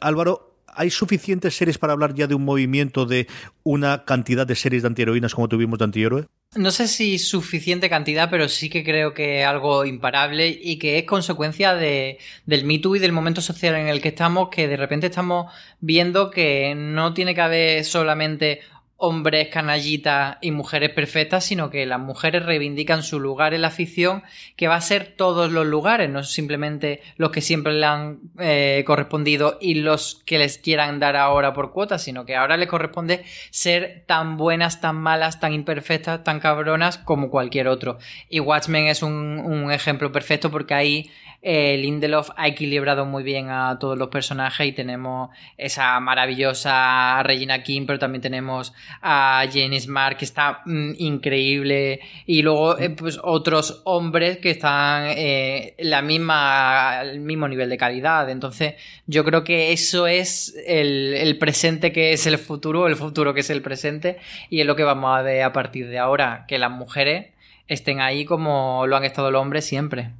Álvaro, ¿Hay suficientes series para hablar ya de un movimiento de una cantidad de series de antiheroínas como tuvimos de antihéroe? No sé si suficiente cantidad, pero sí que creo que algo imparable y que es consecuencia de, del Me Too y del momento social en el que estamos, que de repente estamos viendo que no tiene que haber solamente hombres canallitas y mujeres perfectas, sino que las mujeres reivindican su lugar en la ficción, que va a ser todos los lugares, no simplemente los que siempre le han eh, correspondido y los que les quieran dar ahora por cuotas, sino que ahora les corresponde ser tan buenas, tan malas, tan imperfectas, tan cabronas como cualquier otro. Y Watchmen es un, un ejemplo perfecto porque ahí eh, Lindelof ha equilibrado muy bien a todos los personajes y tenemos esa maravillosa Regina King, pero también tenemos a Jane Smart que está mm, increíble y luego eh, pues otros hombres que están eh, la misma el mismo nivel de calidad. Entonces yo creo que eso es el, el presente que es el futuro, el futuro que es el presente y es lo que vamos a ver a partir de ahora, que las mujeres estén ahí como lo han estado los hombres siempre.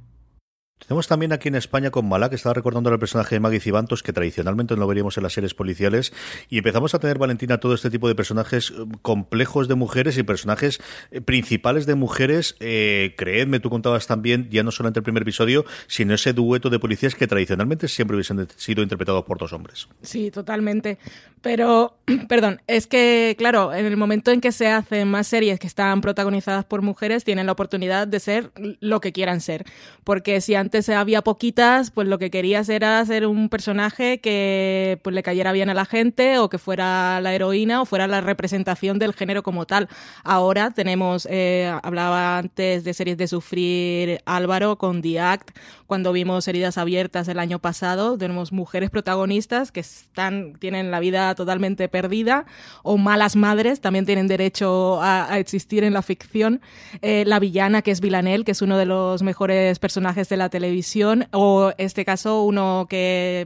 Tenemos también aquí en España con Malá, que estaba recordando al personaje de Maggie Cibantos, que tradicionalmente no veríamos en las series policiales, y empezamos a tener, Valentina, todo este tipo de personajes eh, complejos de mujeres y personajes eh, principales de mujeres. Eh, creedme, tú contabas también, ya no solamente el primer episodio, sino ese dueto de policías que tradicionalmente siempre hubiesen sido interpretados por dos hombres. Sí, totalmente. Pero, perdón, es que, claro, en el momento en que se hacen más series que están protagonizadas por mujeres, tienen la oportunidad de ser lo que quieran ser. Porque si antes había poquitas, pues lo que querías era ser un personaje que pues le cayera bien a la gente o que fuera la heroína o fuera la representación del género como tal. Ahora tenemos, eh, hablaba antes de series de sufrir Álvaro con The Act, cuando vimos Heridas Abiertas el año pasado, tenemos mujeres protagonistas que están, tienen la vida totalmente perdida o malas madres, también tienen derecho a, a existir en la ficción. Eh, la villana que es Villanelle, que es uno de los mejores personajes de la televisión o este caso uno que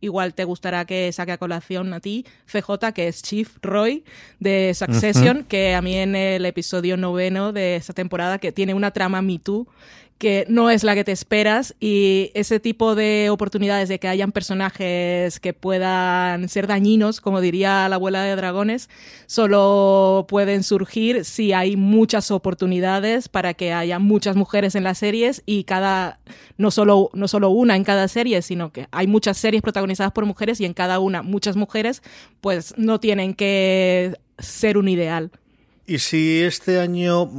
igual te gustará que saque a colación a ti, CJ, que es Chief Roy de Succession, que a mí en el episodio noveno de esta temporada, que tiene una trama Me Too, que no es la que te esperas y ese tipo de oportunidades de que hayan personajes que puedan ser dañinos, como diría la abuela de dragones, solo pueden surgir si hay muchas oportunidades para que haya muchas mujeres en las series y cada no solo no solo una en cada serie, sino que hay muchas series protagonizadas por mujeres y en cada una muchas mujeres, pues no tienen que ser un ideal. Y si este año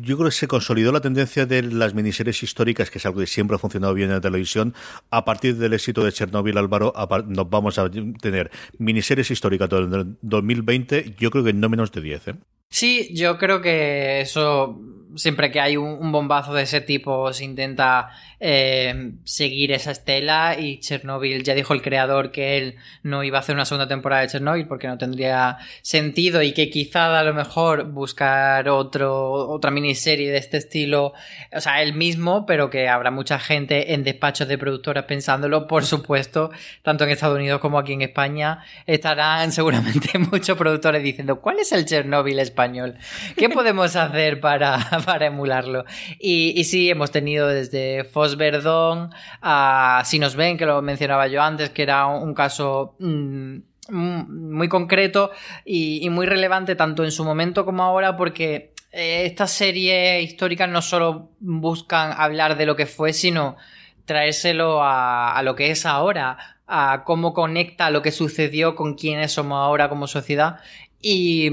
yo creo que se consolidó la tendencia de las miniseries históricas, que es algo que siempre ha funcionado bien en la televisión, a partir del éxito de Chernobyl, Álvaro, nos vamos a tener miniseries históricas del 2020, yo creo que no menos de 10. ¿eh? Sí, yo creo que eso, siempre que hay un, bombazo de ese tipo, se intenta eh, seguir esa estela y Chernobyl, ya dijo el creador que él no iba a hacer una segunda temporada de Chernobyl porque no tendría sentido y que quizá a lo mejor buscar otro, otra miniserie de este estilo, o sea, él mismo, pero que habrá mucha gente en despachos de productoras pensándolo, por supuesto, tanto en Estados Unidos como aquí en España, estarán seguramente muchos productores diciendo, ¿cuál es el Chernobyl español? ¿Qué podemos hacer para, para emularlo? Y, sí, hemos tenido desde Fos Verdón a Si nos ven, que lo mencionaba yo antes, que era un, caso... Mm, muy concreto y, muy relevante tanto en su momento como ahora porque eh, estas series históricas no solo buscan hablar de lo que fue, sino traérselo a, lo que es ahora, a cómo conecta lo que sucedió con quiénes somos ahora como sociedad y,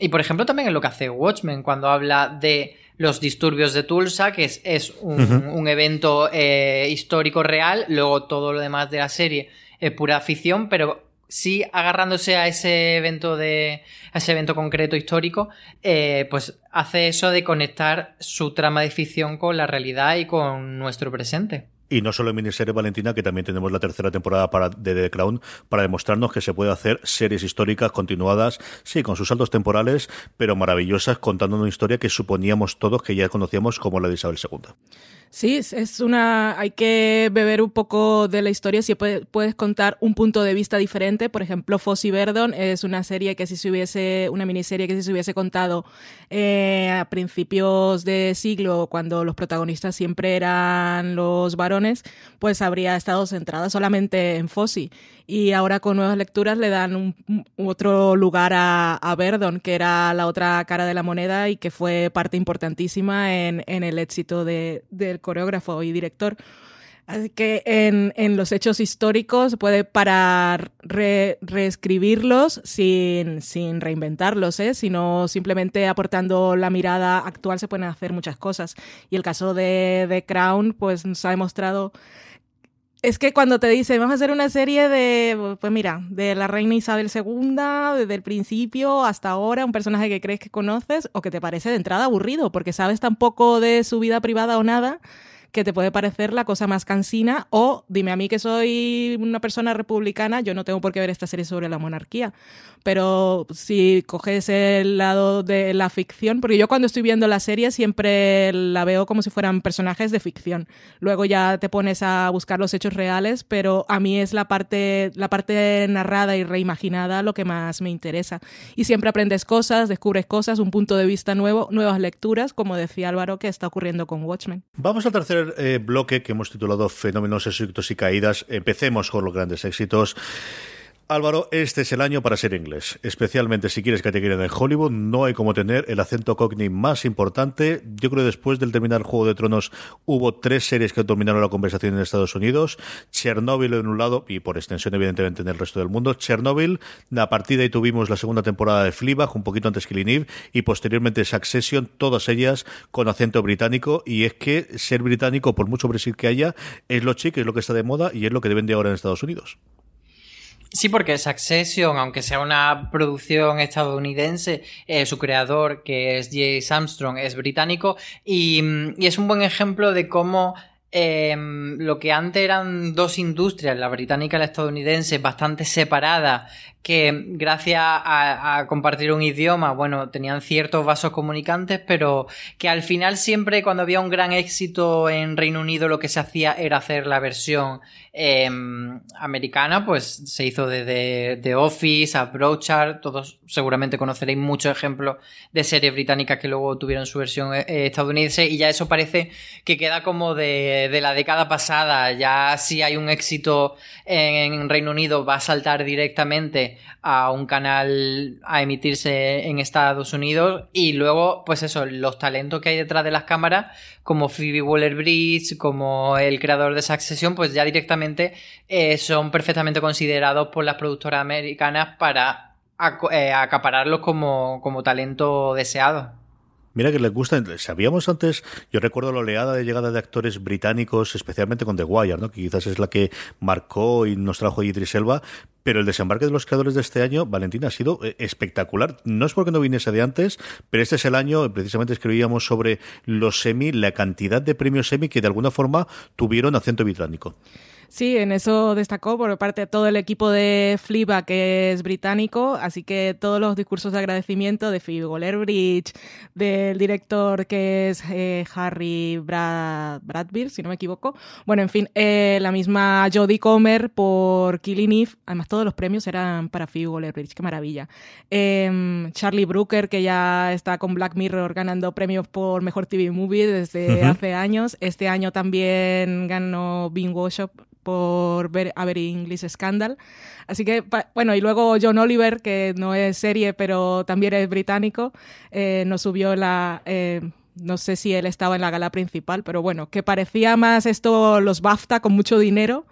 y, por ejemplo, también en lo que hace Watchmen, cuando habla de los disturbios de Tulsa, que es, es un, uh -huh. un, evento eh, histórico real, luego todo lo demás de la serie es pura ficción, pero sí agarrándose a ese evento de a ese evento concreto histórico eh, pues hace eso de conectar su trama de ficción con la realidad y con nuestro presente y no solo en miniserie Valentina, que también tenemos la tercera temporada para, de The Crown para demostrarnos que se puede hacer series históricas continuadas, sí, con sus saltos temporales, pero maravillosas, contando una historia que suponíamos todos que ya conocíamos como la de Isabel II. Sí, es una. Hay que beber un poco de la historia si puedes contar un punto de vista diferente. Por ejemplo, Fossi Verdon es una serie que si se hubiese, una miniserie que si se hubiese contado eh, a principios de siglo, cuando los protagonistas siempre eran los varones, pues habría estado centrada solamente en Fossi. Y ahora con nuevas lecturas le dan un, otro lugar a, a, Verdon, que era la otra cara de la moneda y que fue parte importantísima en, en el éxito de, del coreógrafo y director. Así que en, en, los hechos históricos puede parar re, reescribirlos sin, sin reinventarlos, ¿eh? sino simplemente aportando la mirada actual se pueden hacer muchas cosas. Y el caso de, de Crown, pues nos ha demostrado es que cuando te dicen, vamos a hacer una serie de, pues mira, de la reina Isabel II, desde el principio hasta ahora, un personaje que crees que conoces o que te parece de entrada aburrido, porque sabes tan poco de su vida privada o nada, que te puede parecer la cosa más cansina o dime a mí que soy una persona republicana, yo no tengo por qué ver esta serie sobre la monarquía. Pero si coges el lado de la ficción, porque yo cuando estoy viendo la serie siempre la veo como si fueran personajes de ficción. Luego ya te pones a buscar los hechos reales, pero a mí es la parte, la parte narrada y reimaginada lo que más me interesa. Y siempre aprendes cosas, descubres cosas, un punto de vista nuevo, nuevas lecturas, como decía Álvaro, que está ocurriendo con Watchmen. Vamos al tercer eh, bloque que hemos titulado Fenómenos, éxitos y caídas. Empecemos con los grandes éxitos. Álvaro, este es el año para ser inglés, especialmente si quieres que te quieran en Hollywood. No hay como tener el acento cockney más importante. Yo creo que después del terminar Juego de Tronos hubo tres series que dominaron la conversación en Estados Unidos. Chernobyl en un lado y por extensión evidentemente en el resto del mundo. Chernobyl, a partir de ahí tuvimos la segunda temporada de Fleabag, un poquito antes que Liniv, y posteriormente Succession, todas ellas con acento británico. Y es que ser británico, por mucho Brexit que haya, es lo chic, es lo que está de moda y es lo que deben de ahora en Estados Unidos. Sí, porque Succession, aunque sea una producción estadounidense, eh, su creador, que es James Armstrong, es británico y, y es un buen ejemplo de cómo em, lo que antes eran dos industrias, la británica y la estadounidense, bastante separadas, que gracias a, compartir un idioma, bueno, tenían ciertos vasos comunicantes, pero que al final siempre cuando había un gran éxito en Reino Unido lo que se hacía era hacer la versión eh, americana, pues se hizo desde Office a Broadchurch, todos seguramente conoceréis muchos ejemplos de series británicas que luego tuvieron su versión eh, estadounidense y ya eso parece que queda como de, la década pasada, ya si hay un éxito en, en Reino Unido va a saltar directamente a un canal a emitirse en Estados Unidos y luego, pues eso, los talentos que hay detrás de las cámaras, como Phoebe Waller-Bridge, como el creador de Succession, pues ya directamente eh, son perfectamente considerados por las productoras americanas para eh, acapararlos como, como talento deseado. Mira que les gusta, sabíamos antes, yo recuerdo la oleada de llegada de actores británicos, especialmente con The Wire, ¿no? quizás es la que marcó y nos trajo Idris Elba, pero el desembarque de los creadores de este año, Valentina, ha sido eh, espectacular. No es porque no viniese de antes, pero este es el año, precisamente escribíamos sobre los semi, la cantidad de premios semi que de alguna forma tuvieron acento británico. Sí, en eso destacó por parte de todo el equipo de Fliba, que es británico, así que todos los discursos de agradecimiento de Phoebe Waller-Bridge, del director que es eh, Harry Brad Bradbeer, si no me equivoco. Bueno, en fin, eh, la misma Jodie Comer por Killing Eve, además todos los premios eran para Phoebe Waller-Bridge, qué maravilla. Eh, Charlie Brooker, que ya está con Black Mirror ganando premios por Mejor TV Movie desde uh -huh. hace años. Este año también ganó Bean Workshop por ver a English Scandal. Así que, bueno, y luego John Oliver, que no es serie, pero también es británico, eh, nos subió la... Eh, no sé si él estaba en la gala principal, pero bueno, que parecía más esto los BAFTA con mucho dinero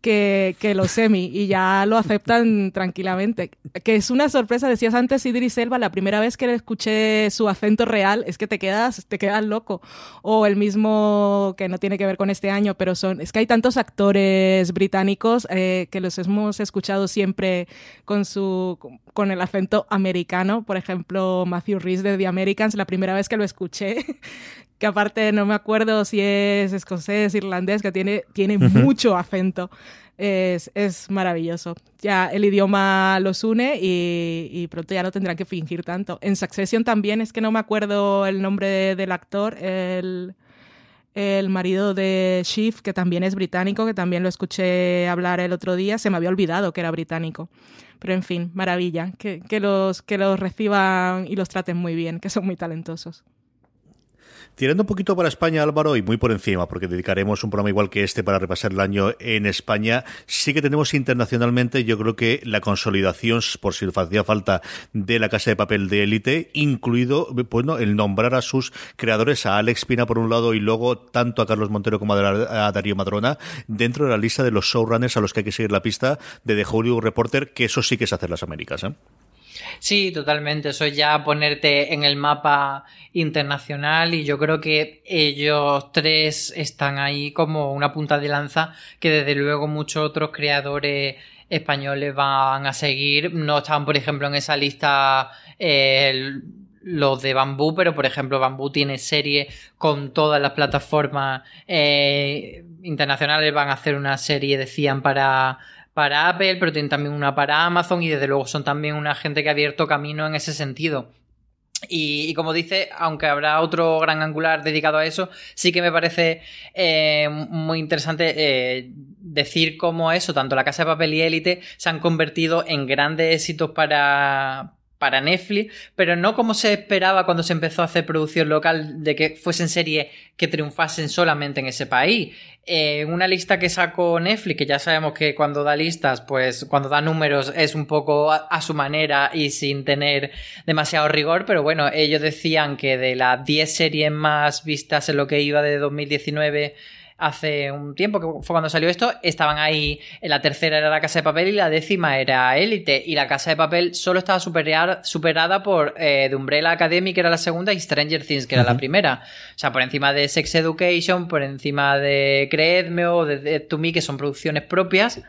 que, que los semi y ya lo aceptan tranquilamente. Que es una sorpresa, decías antes Idris Elba, la primera vez que le escuché su acento real es que te quedas, te quedas loco. O el mismo que no tiene que ver con este año, pero son, es que hay tantos actores británicos eh, que los hemos escuchado siempre con su, con el acento americano. Por ejemplo, Matthew Rhys de The Americans, la primera vez que lo escuché, que aparte no me acuerdo si es escocés, irlandés, que tiene, tiene uh -huh. mucho acento. Es, es, maravilloso. Ya el idioma los une y, y, pronto ya no tendrán que fingir tanto. En Succession también es que no me acuerdo el nombre de, del actor, el, el marido de Shiv, que también es británico, que también lo escuché hablar el otro día, se me había olvidado que era británico. Pero en fin, maravilla, que, que, los, que los reciban y los traten muy bien, que son muy talentosos. Tirando un poquito para España, Álvaro, y muy por encima, porque dedicaremos un programa igual que este para repasar el año en España, sí que tenemos internacionalmente, yo creo que la consolidación, por si hacía falta, de la Casa de Papel de Élite, incluido bueno, el nombrar a sus creadores, a Alex Pina por un lado y luego tanto a Carlos Montero como a Darío Madrona, dentro de la lista de los showrunners a los que hay que seguir la pista de The Hollywood Reporter, que eso sí que es hacer las Américas. ¿eh? Sí, totalmente. Eso es ya ponerte en el mapa internacional y yo creo que ellos tres están ahí como una punta de lanza que desde luego muchos otros creadores españoles van a seguir. No estaban, por ejemplo, en esa lista eh, los de Bambú, pero por ejemplo Bambú tiene serie con todas las plataformas eh, internacionales. Van a hacer una serie, decían, para para Apple, pero tienen también una para Amazon y desde luego son también una gente que ha abierto camino en ese sentido. Y, como dice, aunque habrá otro gran angular dedicado a eso, sí que me parece eh, muy interesante eh, decir cómo eso, tanto la Casa de Papel y Élite, se han convertido en grandes éxitos para, para Netflix, pero no como se esperaba cuando se empezó a hacer producción local de que fuesen series que triunfasen solamente en ese país. Eh, una lista que sacó Netflix, que ya sabemos que cuando da listas, pues cuando da números es un poco a, su manera y sin tener demasiado rigor, pero bueno, ellos decían que de las 10 series más vistas en lo que iba de 2019 hace un tiempo, que fue cuando salió esto, estaban ahí, la tercera era la Casa de Papel y la décima era Élite, y la Casa de Papel solo estaba superada por eh, The Umbrella Academy, que era la segunda, y Stranger Things, que era la primera. O sea, por encima de Sex Education, por encima de Creedme o de Dead To Me, que son producciones propias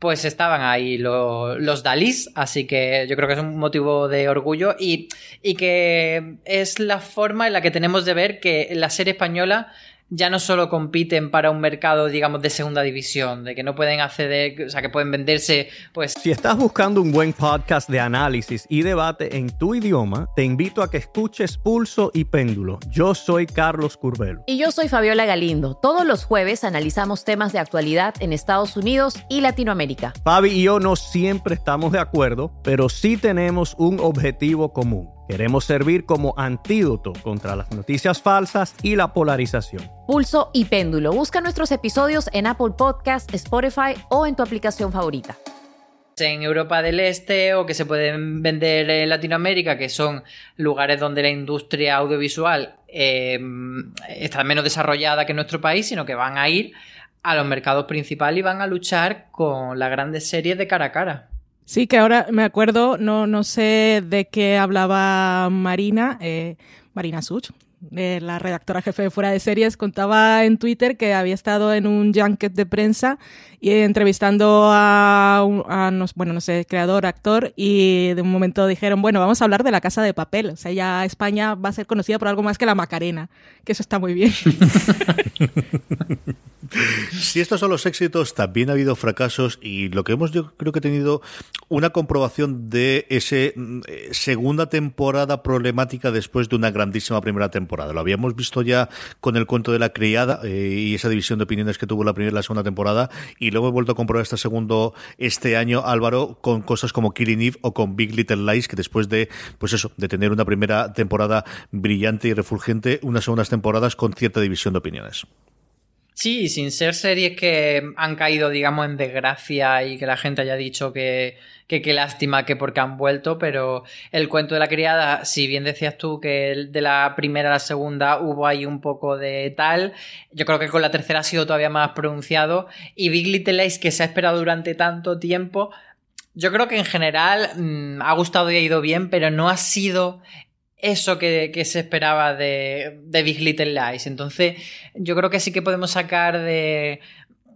pues estaban ahí los Dalís, así que yo creo que es un motivo de orgullo y, y, que es la forma en la que tenemos de ver que la serie española ya no solo compiten para un mercado, digamos, de segunda división, de que no pueden acceder, o sea, que pueden venderse, pues... Si estás buscando un buen podcast de análisis y debate en tu idioma, te invito a que escuches Pulso y Péndulo. Yo soy Carlos Curbelo. Y yo soy Fabiola Galindo. Todos los jueves analizamos temas de actualidad en Estados Unidos y Latinoamérica. Fabi y yo no siempre estamos de acuerdo, pero sí tenemos un objetivo común Queremos servir como antídoto contra las noticias falsas y la polarización. Pulso y péndulo. Busca nuestros episodios en Apple Podcast, Spotify o en tu aplicación favorita en Europa del Este o que se pueden vender en Latinoamérica, que son lugares donde la industria audiovisual eh, está menos desarrollada que en nuestro país, sino que van a ir a los mercados principales y van a luchar con las grandes series de cara a cara. Sí, que ahora me acuerdo, no, no sé de qué hablaba Marina, eh, Marina Such, la redactora jefe de Fuera de Series, contaba en Twitter que había estado en un junket de prensa y entrevistando a, un, bueno, no sé, creador, actor, y de un momento dijeron, bueno, vamos a hablar de la Casa de Papel. O sea, ya España va a ser conocida por algo más que la Macarena, que eso está muy bien. Si estos son los éxitos, también ha habido fracasos y lo que hemos yo creo que he tenido una comprobación de esa mm, eh, segunda temporada problemática después de una grandísima primera temporada. Lo habíamos visto ya con el cuento de la criada eh, y esa división de opiniones que tuvo la primera y la segunda temporada y luego he vuelto a comprobar este segundo este año Álvaro con cosas como Killing Eve o con Big Little Lies que después de pues eso de tener una primera temporada brillante y refulgente unas segundas temporadas con cierta división de opiniones. Sí, sin ser series que han caído, digamos, en desgracia y que la gente haya dicho que qué lástima que porque han vuelto, pero el cuento de la criada, si bien decías tú que de la primera a la segunda hubo ahí un poco de tal, yo creo que con la tercera ha sido todavía más pronunciado y Big Little Lies que se ha esperado durante tanto tiempo, yo creo que en general mm, ha gustado y ha ido bien, pero no ha sido eso que, se esperaba de, de, Big Little Lies. Entonces, yo creo que sí que podemos sacar de,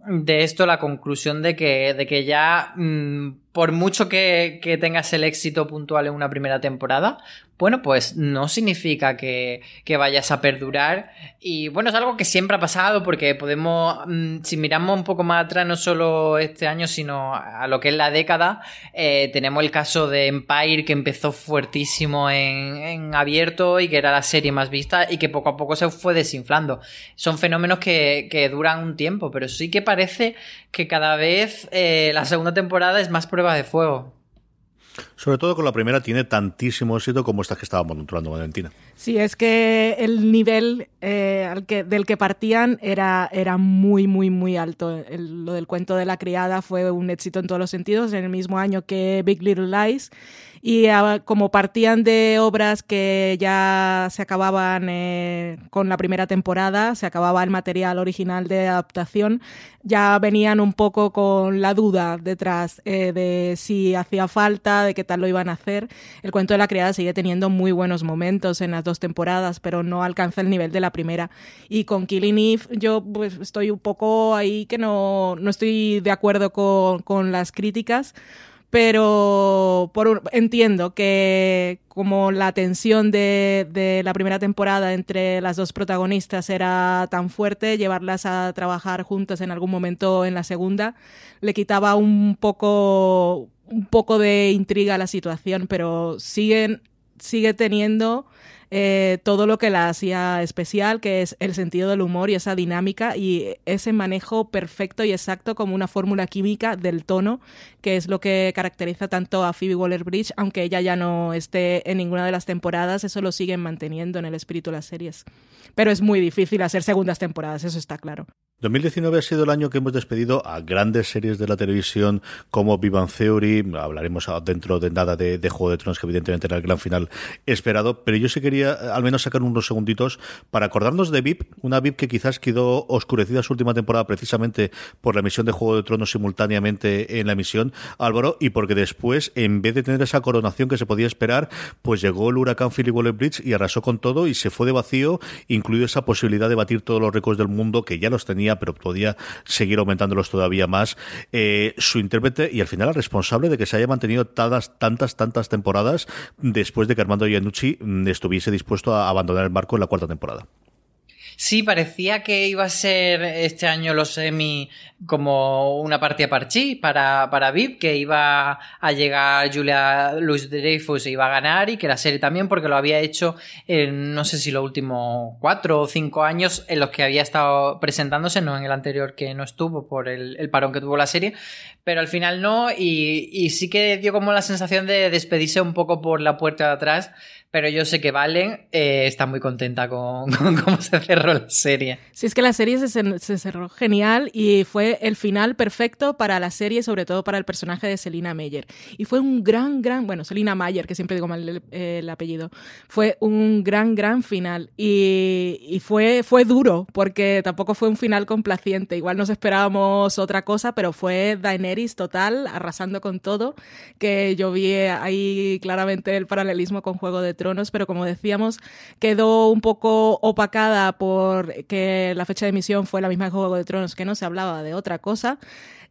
de esto la conclusión de que, de que ya, mm, por mucho que, tengas el éxito puntual en una primera temporada, bueno, pues no significa que, vayas a perdurar. Y bueno, es algo que siempre ha pasado porque podemos, mm, si miramos un poco más atrás, no solo este año, sino a lo que es la década, eh, tenemos el caso de Empire que empezó fuertísimo en, abierto y que era la serie más vista y que poco a poco se fue desinflando. Son fenómenos que, duran un tiempo, pero sí que parece que cada vez eh, la segunda temporada es más prueba de fuego. Sobre todo con la primera tiene tantísimo éxito como esta que estábamos hablando, Valentina. Sí, es que el nivel eh, al que, del que partían era, era muy, muy, muy alto. El- lo del cuento de la criada fue un éxito en todos los sentidos, en el mismo año que Big Little Lies. Y ah, como partían de obras que ya se acababan eh, con la primera temporada, se acababa el material original de adaptación, ya venían un poco con la duda detrás eh, de si hacía falta, de qué tal lo iban a hacer. El cuento de la criada sigue teniendo muy buenos momentos en las dos temporadas, pero no alcanza el nivel de la primera. Y con Killing Eve yo pues, estoy un poco ahí que no, no estoy de acuerdo con, con las críticas pero entiendo que como la tensión de, de la primera temporada entre las dos protagonistas era tan fuerte, llevarlas a trabajar juntas en algún momento en la segunda le quitaba un poco un poco de intriga a la situación, pero siguen sigue teniendo eh, todo lo que la hacía especial, que es el sentido del humor y esa dinámica y ese manejo perfecto y exacto como una fórmula química del tono, que es lo que caracteriza tanto a Phoebe Waller-Bridge, aunque ella ya no esté en ninguna de las temporadas, eso lo siguen manteniendo en el espíritu de las series. Pero es muy difícil hacer segundas temporadas, eso está claro. 2019 ha sido el año que hemos despedido a grandes series de la televisión como Vivan Theory. Hablaremos dentro de nada de, Juego de Tronos, que evidentemente era el gran final esperado. Pero yo sí quería eh, al menos sacar unos segunditos para acordarnos de VIP, una VIP que quizás quedó oscurecida su última temporada precisamente por la emisión de Juego de Tronos simultáneamente en la emisión, Álvaro, y porque después, en vez de tener esa coronación que se podía esperar, pues llegó el huracán Philip Waller-Bridge y arrasó con todo y se fue de vacío, incluido esa posibilidad de batir todos los récords del mundo que ya los tenía pero podía seguir aumentándolos todavía más. Eh, su intérprete y al final el responsable de que se haya mantenido tantas, tantas, tantas temporadas después de que Armando Iannucci mm, estuviese dispuesto a abandonar el barco en la cuarta temporada. Sí, parecía que iba a ser este año los Emmy como una partida parchí para, para VIP, que iba a llegar Julia Louis Dreyfus e iba a ganar y que la serie también, porque lo había hecho en no sé si los últimos cuatro o cinco años en los que había estado presentándose, no en el anterior que no estuvo por el parón que tuvo la serie, pero al final no, y, y sí que dio como la sensación de despedirse un poco por la puerta de atrás, pero yo sé que Valen eh, está muy contenta con, con, cómo se cerró la serie. Sí, es que la serie se, se, cerró genial y fue el final perfecto para la serie, sobre todo para el personaje de Selina Meyer. Y fue un gran, gran, bueno, Selina Mayer, que siempre digo mal el, el apellido, fue un gran, gran final. Y, y, fue, fue duro, porque tampoco fue un final complaciente. Igual nos esperábamos otra cosa, pero fue Daenerys total, arrasando con todo, que yo vi ahí claramente el paralelismo con Juego de Tronos, pero como decíamos, quedó un poco opacada por que la fecha de emisión fue la misma de Juego de Tronos, que no se hablaba de otra cosa.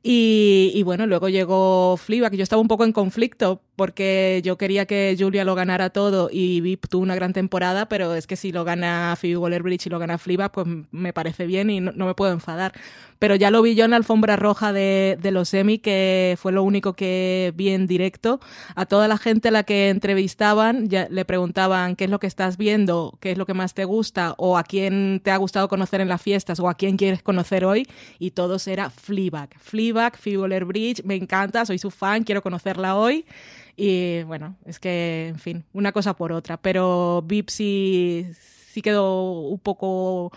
Y, bueno, luego llegó Fleabag, yo estaba un poco en conflicto porque yo quería que Julia lo ganara todo y VIP tuvo una gran temporada, pero es que si lo gana Phoebe Waller-Bridge y lo gana Fleabag, pues me parece bien y no, no, me puedo enfadar. Pero ya lo vi yo en la alfombra roja de, de los Emmy, que fue lo único que vi en directo. A toda la gente a la que entrevistaban ya le preguntaban qué es lo que estás viendo, qué es lo que más te gusta, o a quién te ha gustado conocer en las fiestas, o a quién quieres conocer hoy, y todos era Fleabag. Fleabag, Phoebe Waller-Bridge, me encanta, soy su fan, quiero conocerla hoy. Y bueno, es que, en fin, una cosa por otra. Pero VIP sí, sí quedó un poco.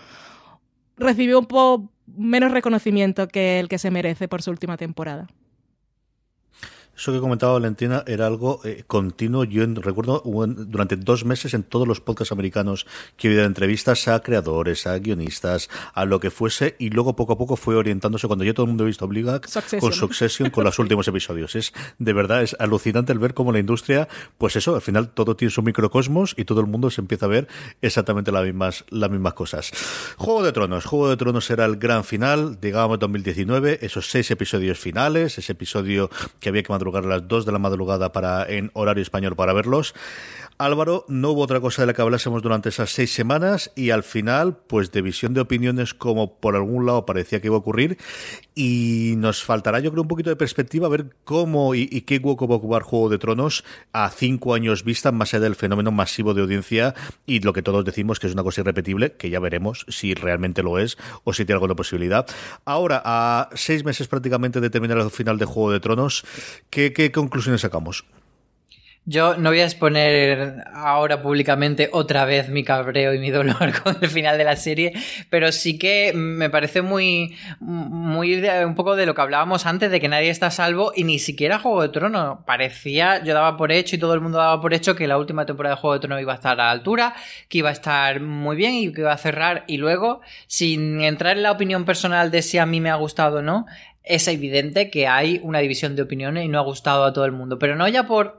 recibió un poco menos reconocimiento que el que se merece por su última temporada. Eso que comentaba Valentina era algo eh, continuo. Yo recuerdo durante dos meses en todos los podcasts americanos que había entrevistas a creadores, a guionistas, a lo que fuese, y luego poco a poco fue orientándose cuando yo todo el mundo he visto Obligac con Succession, con los últimos episodios. Es de verdad, es alucinante el ver cómo la industria, pues eso, al final todo tiene su microcosmos y todo el mundo se empieza a ver exactamente las mismas, las mismas cosas. Juego de Tronos. Juego de Tronos era el gran final, digamos 2019, esos seis episodios finales, ese episodio que había que madrugar a las 2 de la madrugada para en horario español para verlos. Álvaro, no hubo otra cosa de la que hablásemos durante esas seis semanas y al final, pues de visión de opiniones como por algún lado parecía que iba a ocurrir y nos faltará yo creo un poquito de perspectiva a ver cómo y, y qué hueco va a ocupar Juego de Tronos a cinco años vista más allá del fenómeno masivo de audiencia y lo que todos decimos que es una cosa irrepetible, que ya veremos si realmente lo es o si tiene alguna posibilidad. Ahora, a seis meses prácticamente de terminar el final de Juego de Tronos, ¿qué, qué conclusiones sacamos? Yo no voy a exponer ahora públicamente otra vez mi cabreo y mi dolor con el final de la serie, pero sí que me parece muy, muy un poco de lo que hablábamos antes, de que nadie está a salvo y ni siquiera Juego de Tronos. Parecía, yo daba por hecho y todo el mundo daba por hecho que la última temporada de Juego de Tronos iba a estar a la altura, que iba a estar muy bien y que iba a cerrar. Y luego, sin entrar en la opinión personal de si a mí me ha gustado o no, es evidente que hay una división de opiniones y no ha gustado a todo el mundo. Pero no ya por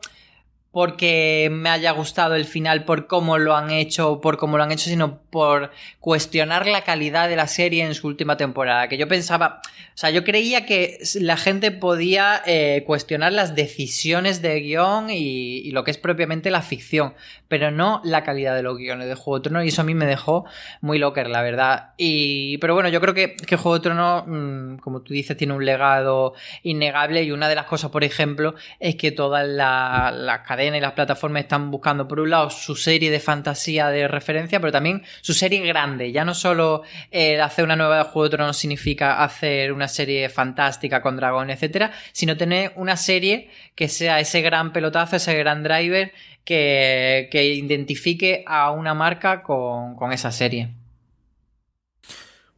porque me haya gustado el final por cómo lo han hecho, por cómo lo han hecho, sino por cuestionar la calidad de la serie en su última temporada. Que yo pensaba, o sea, yo creía que la gente podía eh, cuestionar las decisiones de guion y, lo que es propiamente la ficción, pero no la calidad de los guiones de Juego de Tronos, y eso a mí me dejó muy locker, la verdad. Y, pero bueno, yo creo que, que Juego de Tronos, mm, como tú dices, tiene un legado innegable, y una de las cosas, por ejemplo, es que todas las la y las plataformas están buscando, por un lado, su serie de fantasía de referencia, pero también su serie grande. Ya no solo eh, hacer una nueva de Juego de Tronos significa hacer una serie fantástica con dragón, etcétera, sino tener una serie que sea ese gran pelotazo, ese gran driver que, identifique a una marca con, esa serie.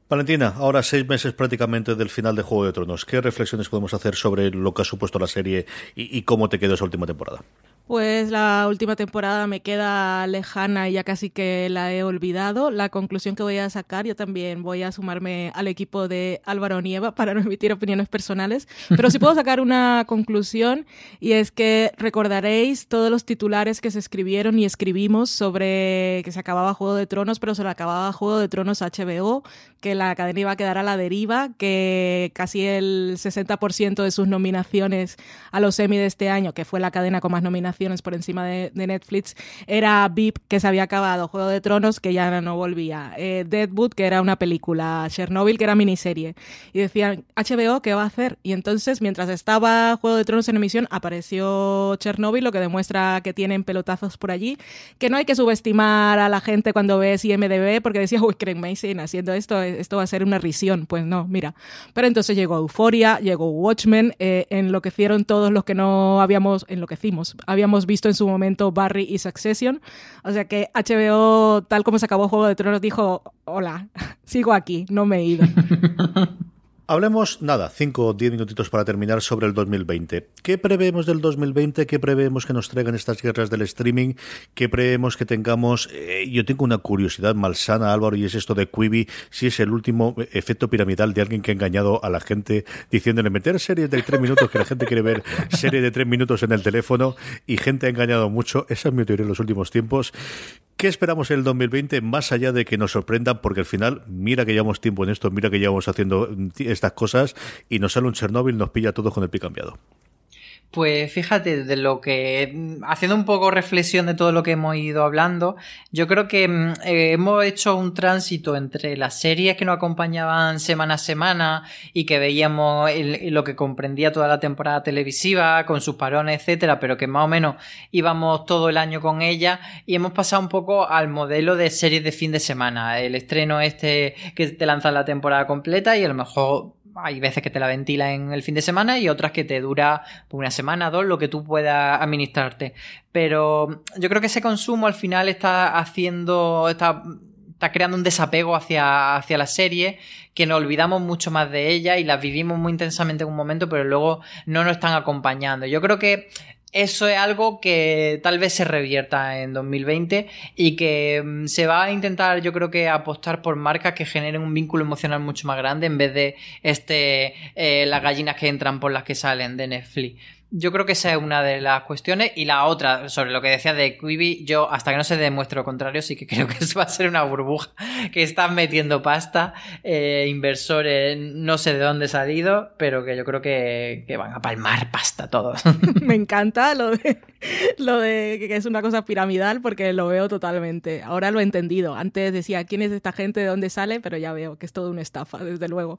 Valentina, ahora seis meses prácticamente del final de Juego de Tronos. ¿Qué reflexiones podemos hacer sobre lo que ha supuesto la serie y, y cómo te quedó esa última temporada? Pues la última temporada me queda lejana y ya casi que la he olvidado. La conclusión que voy a sacar, yo también voy a sumarme al equipo de Álvaro Nieva para no emitir opiniones personales, pero sí puedo sacar una conclusión y es que recordaréis todos los titulares que se escribieron y escribimos sobre que se acababa Juego de Tronos, pero se le acababa Juego de Tronos HBO, que la cadena iba a quedar a la deriva, que casi el 60% de sus nominaciones a los Emmy de este año, que fue la cadena con más nominaciones, por encima de, Netflix, era VIP, que se había acabado, Juego de Tronos, que ya no volvía, eh, Deadwood, que era una película, Chernobyl, que era miniserie. Y decían, HBO, ¿qué va a hacer? Y entonces, mientras estaba Juego de Tronos en emisión, apareció Chernobyl, lo que demuestra que tienen pelotazos por allí, que no hay que subestimar a la gente cuando ves IMDB, porque decía, uy, Craig Mason haciendo esto, esto va a ser una risión. Pues no, mira. Pero entonces llegó Euphoria, llegó Watchmen, eh, enloquecieron todos los que no habíamos, enloquecimos, habíamos visto en su momento Barry y Succession. O sea que HBO, tal como se acabó Juego de Tronos, dijo, hola, sigo aquí, no me he ido. Hablemos, nada, 5 o 10 minutitos para terminar sobre el 2020. ¿Qué preveemos del 2020? ¿Qué preveemos que nos traigan estas guerras del streaming? ¿Qué preveemos que tengamos? Eh, yo tengo una curiosidad malsana, Álvaro, y es esto de Quibi, si es el último efecto piramidal de alguien que ha engañado a la gente diciéndole meter series de 3 minutos, que la gente quiere ver series de 3 minutos en el teléfono, y gente ha engañado mucho. Esa es mi teoría en los últimos tiempos. ¿Qué esperamos en el 2020 más allá de que nos sorprendan? Porque al final, mira que llevamos tiempo en esto, mira que llevamos haciendo estas cosas y nos sale un Chernóbil, nos pilla a todos con el pie cambiado. Pues fíjate, de lo que. Haciendo un poco reflexión de todo lo que hemos ido hablando, yo creo que mm, eh, hemos hecho un tránsito entre las series que nos acompañaban semana a semana y que veíamos lo que comprendía toda la temporada televisiva, con sus parones, etcétera, pero que más o menos íbamos todo el año con ella, y hemos pasado un poco al modelo de series de fin de semana. El estreno este que te lanza la temporada completa y a lo mejor hay veces que te la ventila en el fin de semana y otras que te dura una semana, dos, lo que tú puedas administrarte. Pero yo creo que ese consumo al final está haciendo, está, está creando un desapego hacia, hacia la serie, que nos olvidamos mucho más de ella y las vivimos muy intensamente en un momento, pero luego no nos están acompañando. Yo creo que eso es algo que tal vez se revierta en 2020 y que mm, se va a intentar, yo creo que apostar por marcas que generen un vínculo emocional mucho más grande en vez de este eh, las gallinas que entran por las que salen de Netflix. Yo creo que esa es una de las cuestiones. Y la otra, sobre lo que decía de Quibi, yo hasta que no se demuestre lo contrario, sí que creo que eso va a ser una burbuja que están metiendo pasta, eh, inversores, no sé de dónde salido, pero que yo creo que, que van a palmar pasta todos. Me encanta lo de, lo de que es una cosa piramidal porque lo veo totalmente. Ahora lo he entendido. Antes decía quién es esta gente, de dónde sale, pero ya veo que es todo una estafa, desde luego.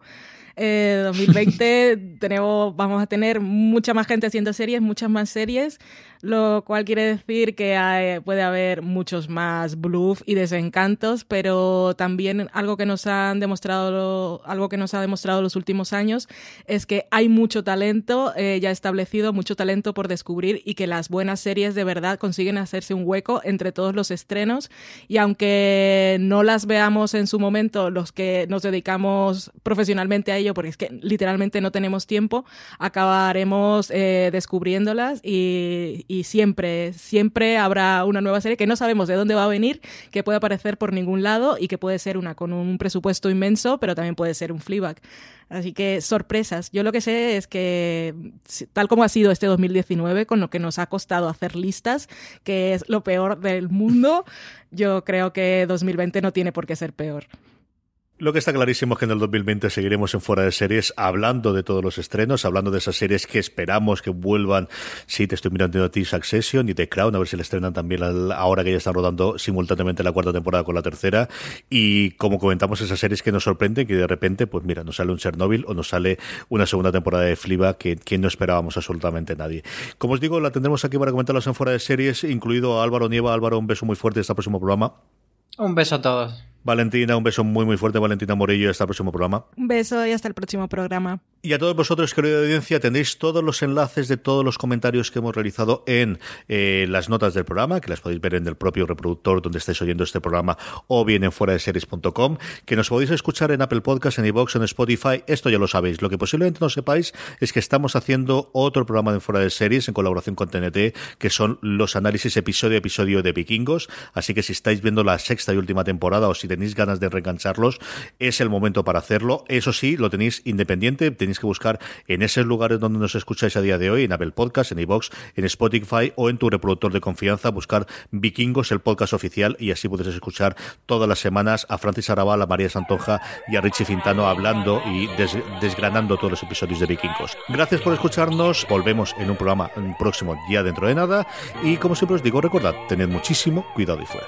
2020 eh, tenemos, vamos a tener mucha más gente haciendo series, muchas más series, lo cual quiere decir que puede haber muchos más bluff y desencantos, pero también algo que nos han demostrado, algo que nos ha demostrado los últimos años es que hay mucho talento eh, ya establecido, mucho talento por descubrir y que las buenas series de verdad consiguen hacerse un hueco entre todos los estrenos. Y aunque no las veamos en su momento los que nos dedicamos profesionalmente a ello, porque es que literalmente no tenemos tiempo, acabaremos eh, descubriéndolas y, y siempre, siempre habrá una nueva serie que no sabemos de dónde va a venir, que puede aparecer por ningún lado y que puede ser una con un presupuesto inmenso, pero también puede ser un Fleabag. Así que sorpresas. Yo lo que sé es que tal como ha sido este 2019, con lo que nos ha costado hacer listas, que es lo peor del mundo, yo creo que 2020 no tiene por qué ser peor. Lo que está clarísimo es que en el 2020 seguiremos en Fuera de Series hablando de todos los estrenos, hablando de esas series que esperamos que vuelvan. Sí, te estoy mirando a ti Succession y The Crown, a ver si le estrenan también ahora que ya están rodando simultáneamente la cuarta temporada con la tercera. Y como comentamos, esas series que nos sorprenden, que de repente, pues mira, nos sale un Chernobyl o nos sale una segunda temporada de Fliba que, que no esperábamos absolutamente nadie. Como os digo, la tendremos aquí para comentarlas en Fuera de Series, incluido a Álvaro Nieva. Álvaro, un beso muy fuerte en este próximo programa. Un beso a todos. Valentina, un beso muy muy fuerte, Valentina Morillo, hasta el próximo programa. Un beso y hasta el próximo programa. Y a todos vosotros, querida audiencia, tendréis todos los enlaces de todos los comentarios que hemos realizado en eh, las notas del programa, que las podéis ver en el propio reproductor donde estáis oyendo este programa, o bien en fuera de series.com, que nos podéis escuchar en Apple Podcasts, en iVoox, en Spotify, esto ya lo sabéis. Lo que posiblemente no sepáis es que estamos haciendo otro programa de fuera de series en colaboración con TNT, que son los análisis episodio a episodio de Vikingos. Así que si estáis viendo la sexta y última temporada o si tenéis ganas de reengancharlos, es el momento para hacerlo. Eso sí, lo tenéis independiente, tenéis que buscar en esos lugares donde nos escucháis a día de hoy, en Apple Podcast, en iVoox, en Spotify o en tu reproductor de confianza, buscar Vikingos, el podcast oficial, y así podréis escuchar todas las semanas a Francis Arabal, a María Santonja y a Richie Fintano hablando y desgranando todos los episodios de Vikingos. Gracias por escucharnos, volvemos en un programa próximo ya dentro de nada, y como siempre os digo, recordad, tened muchísimo cuidado y fuera.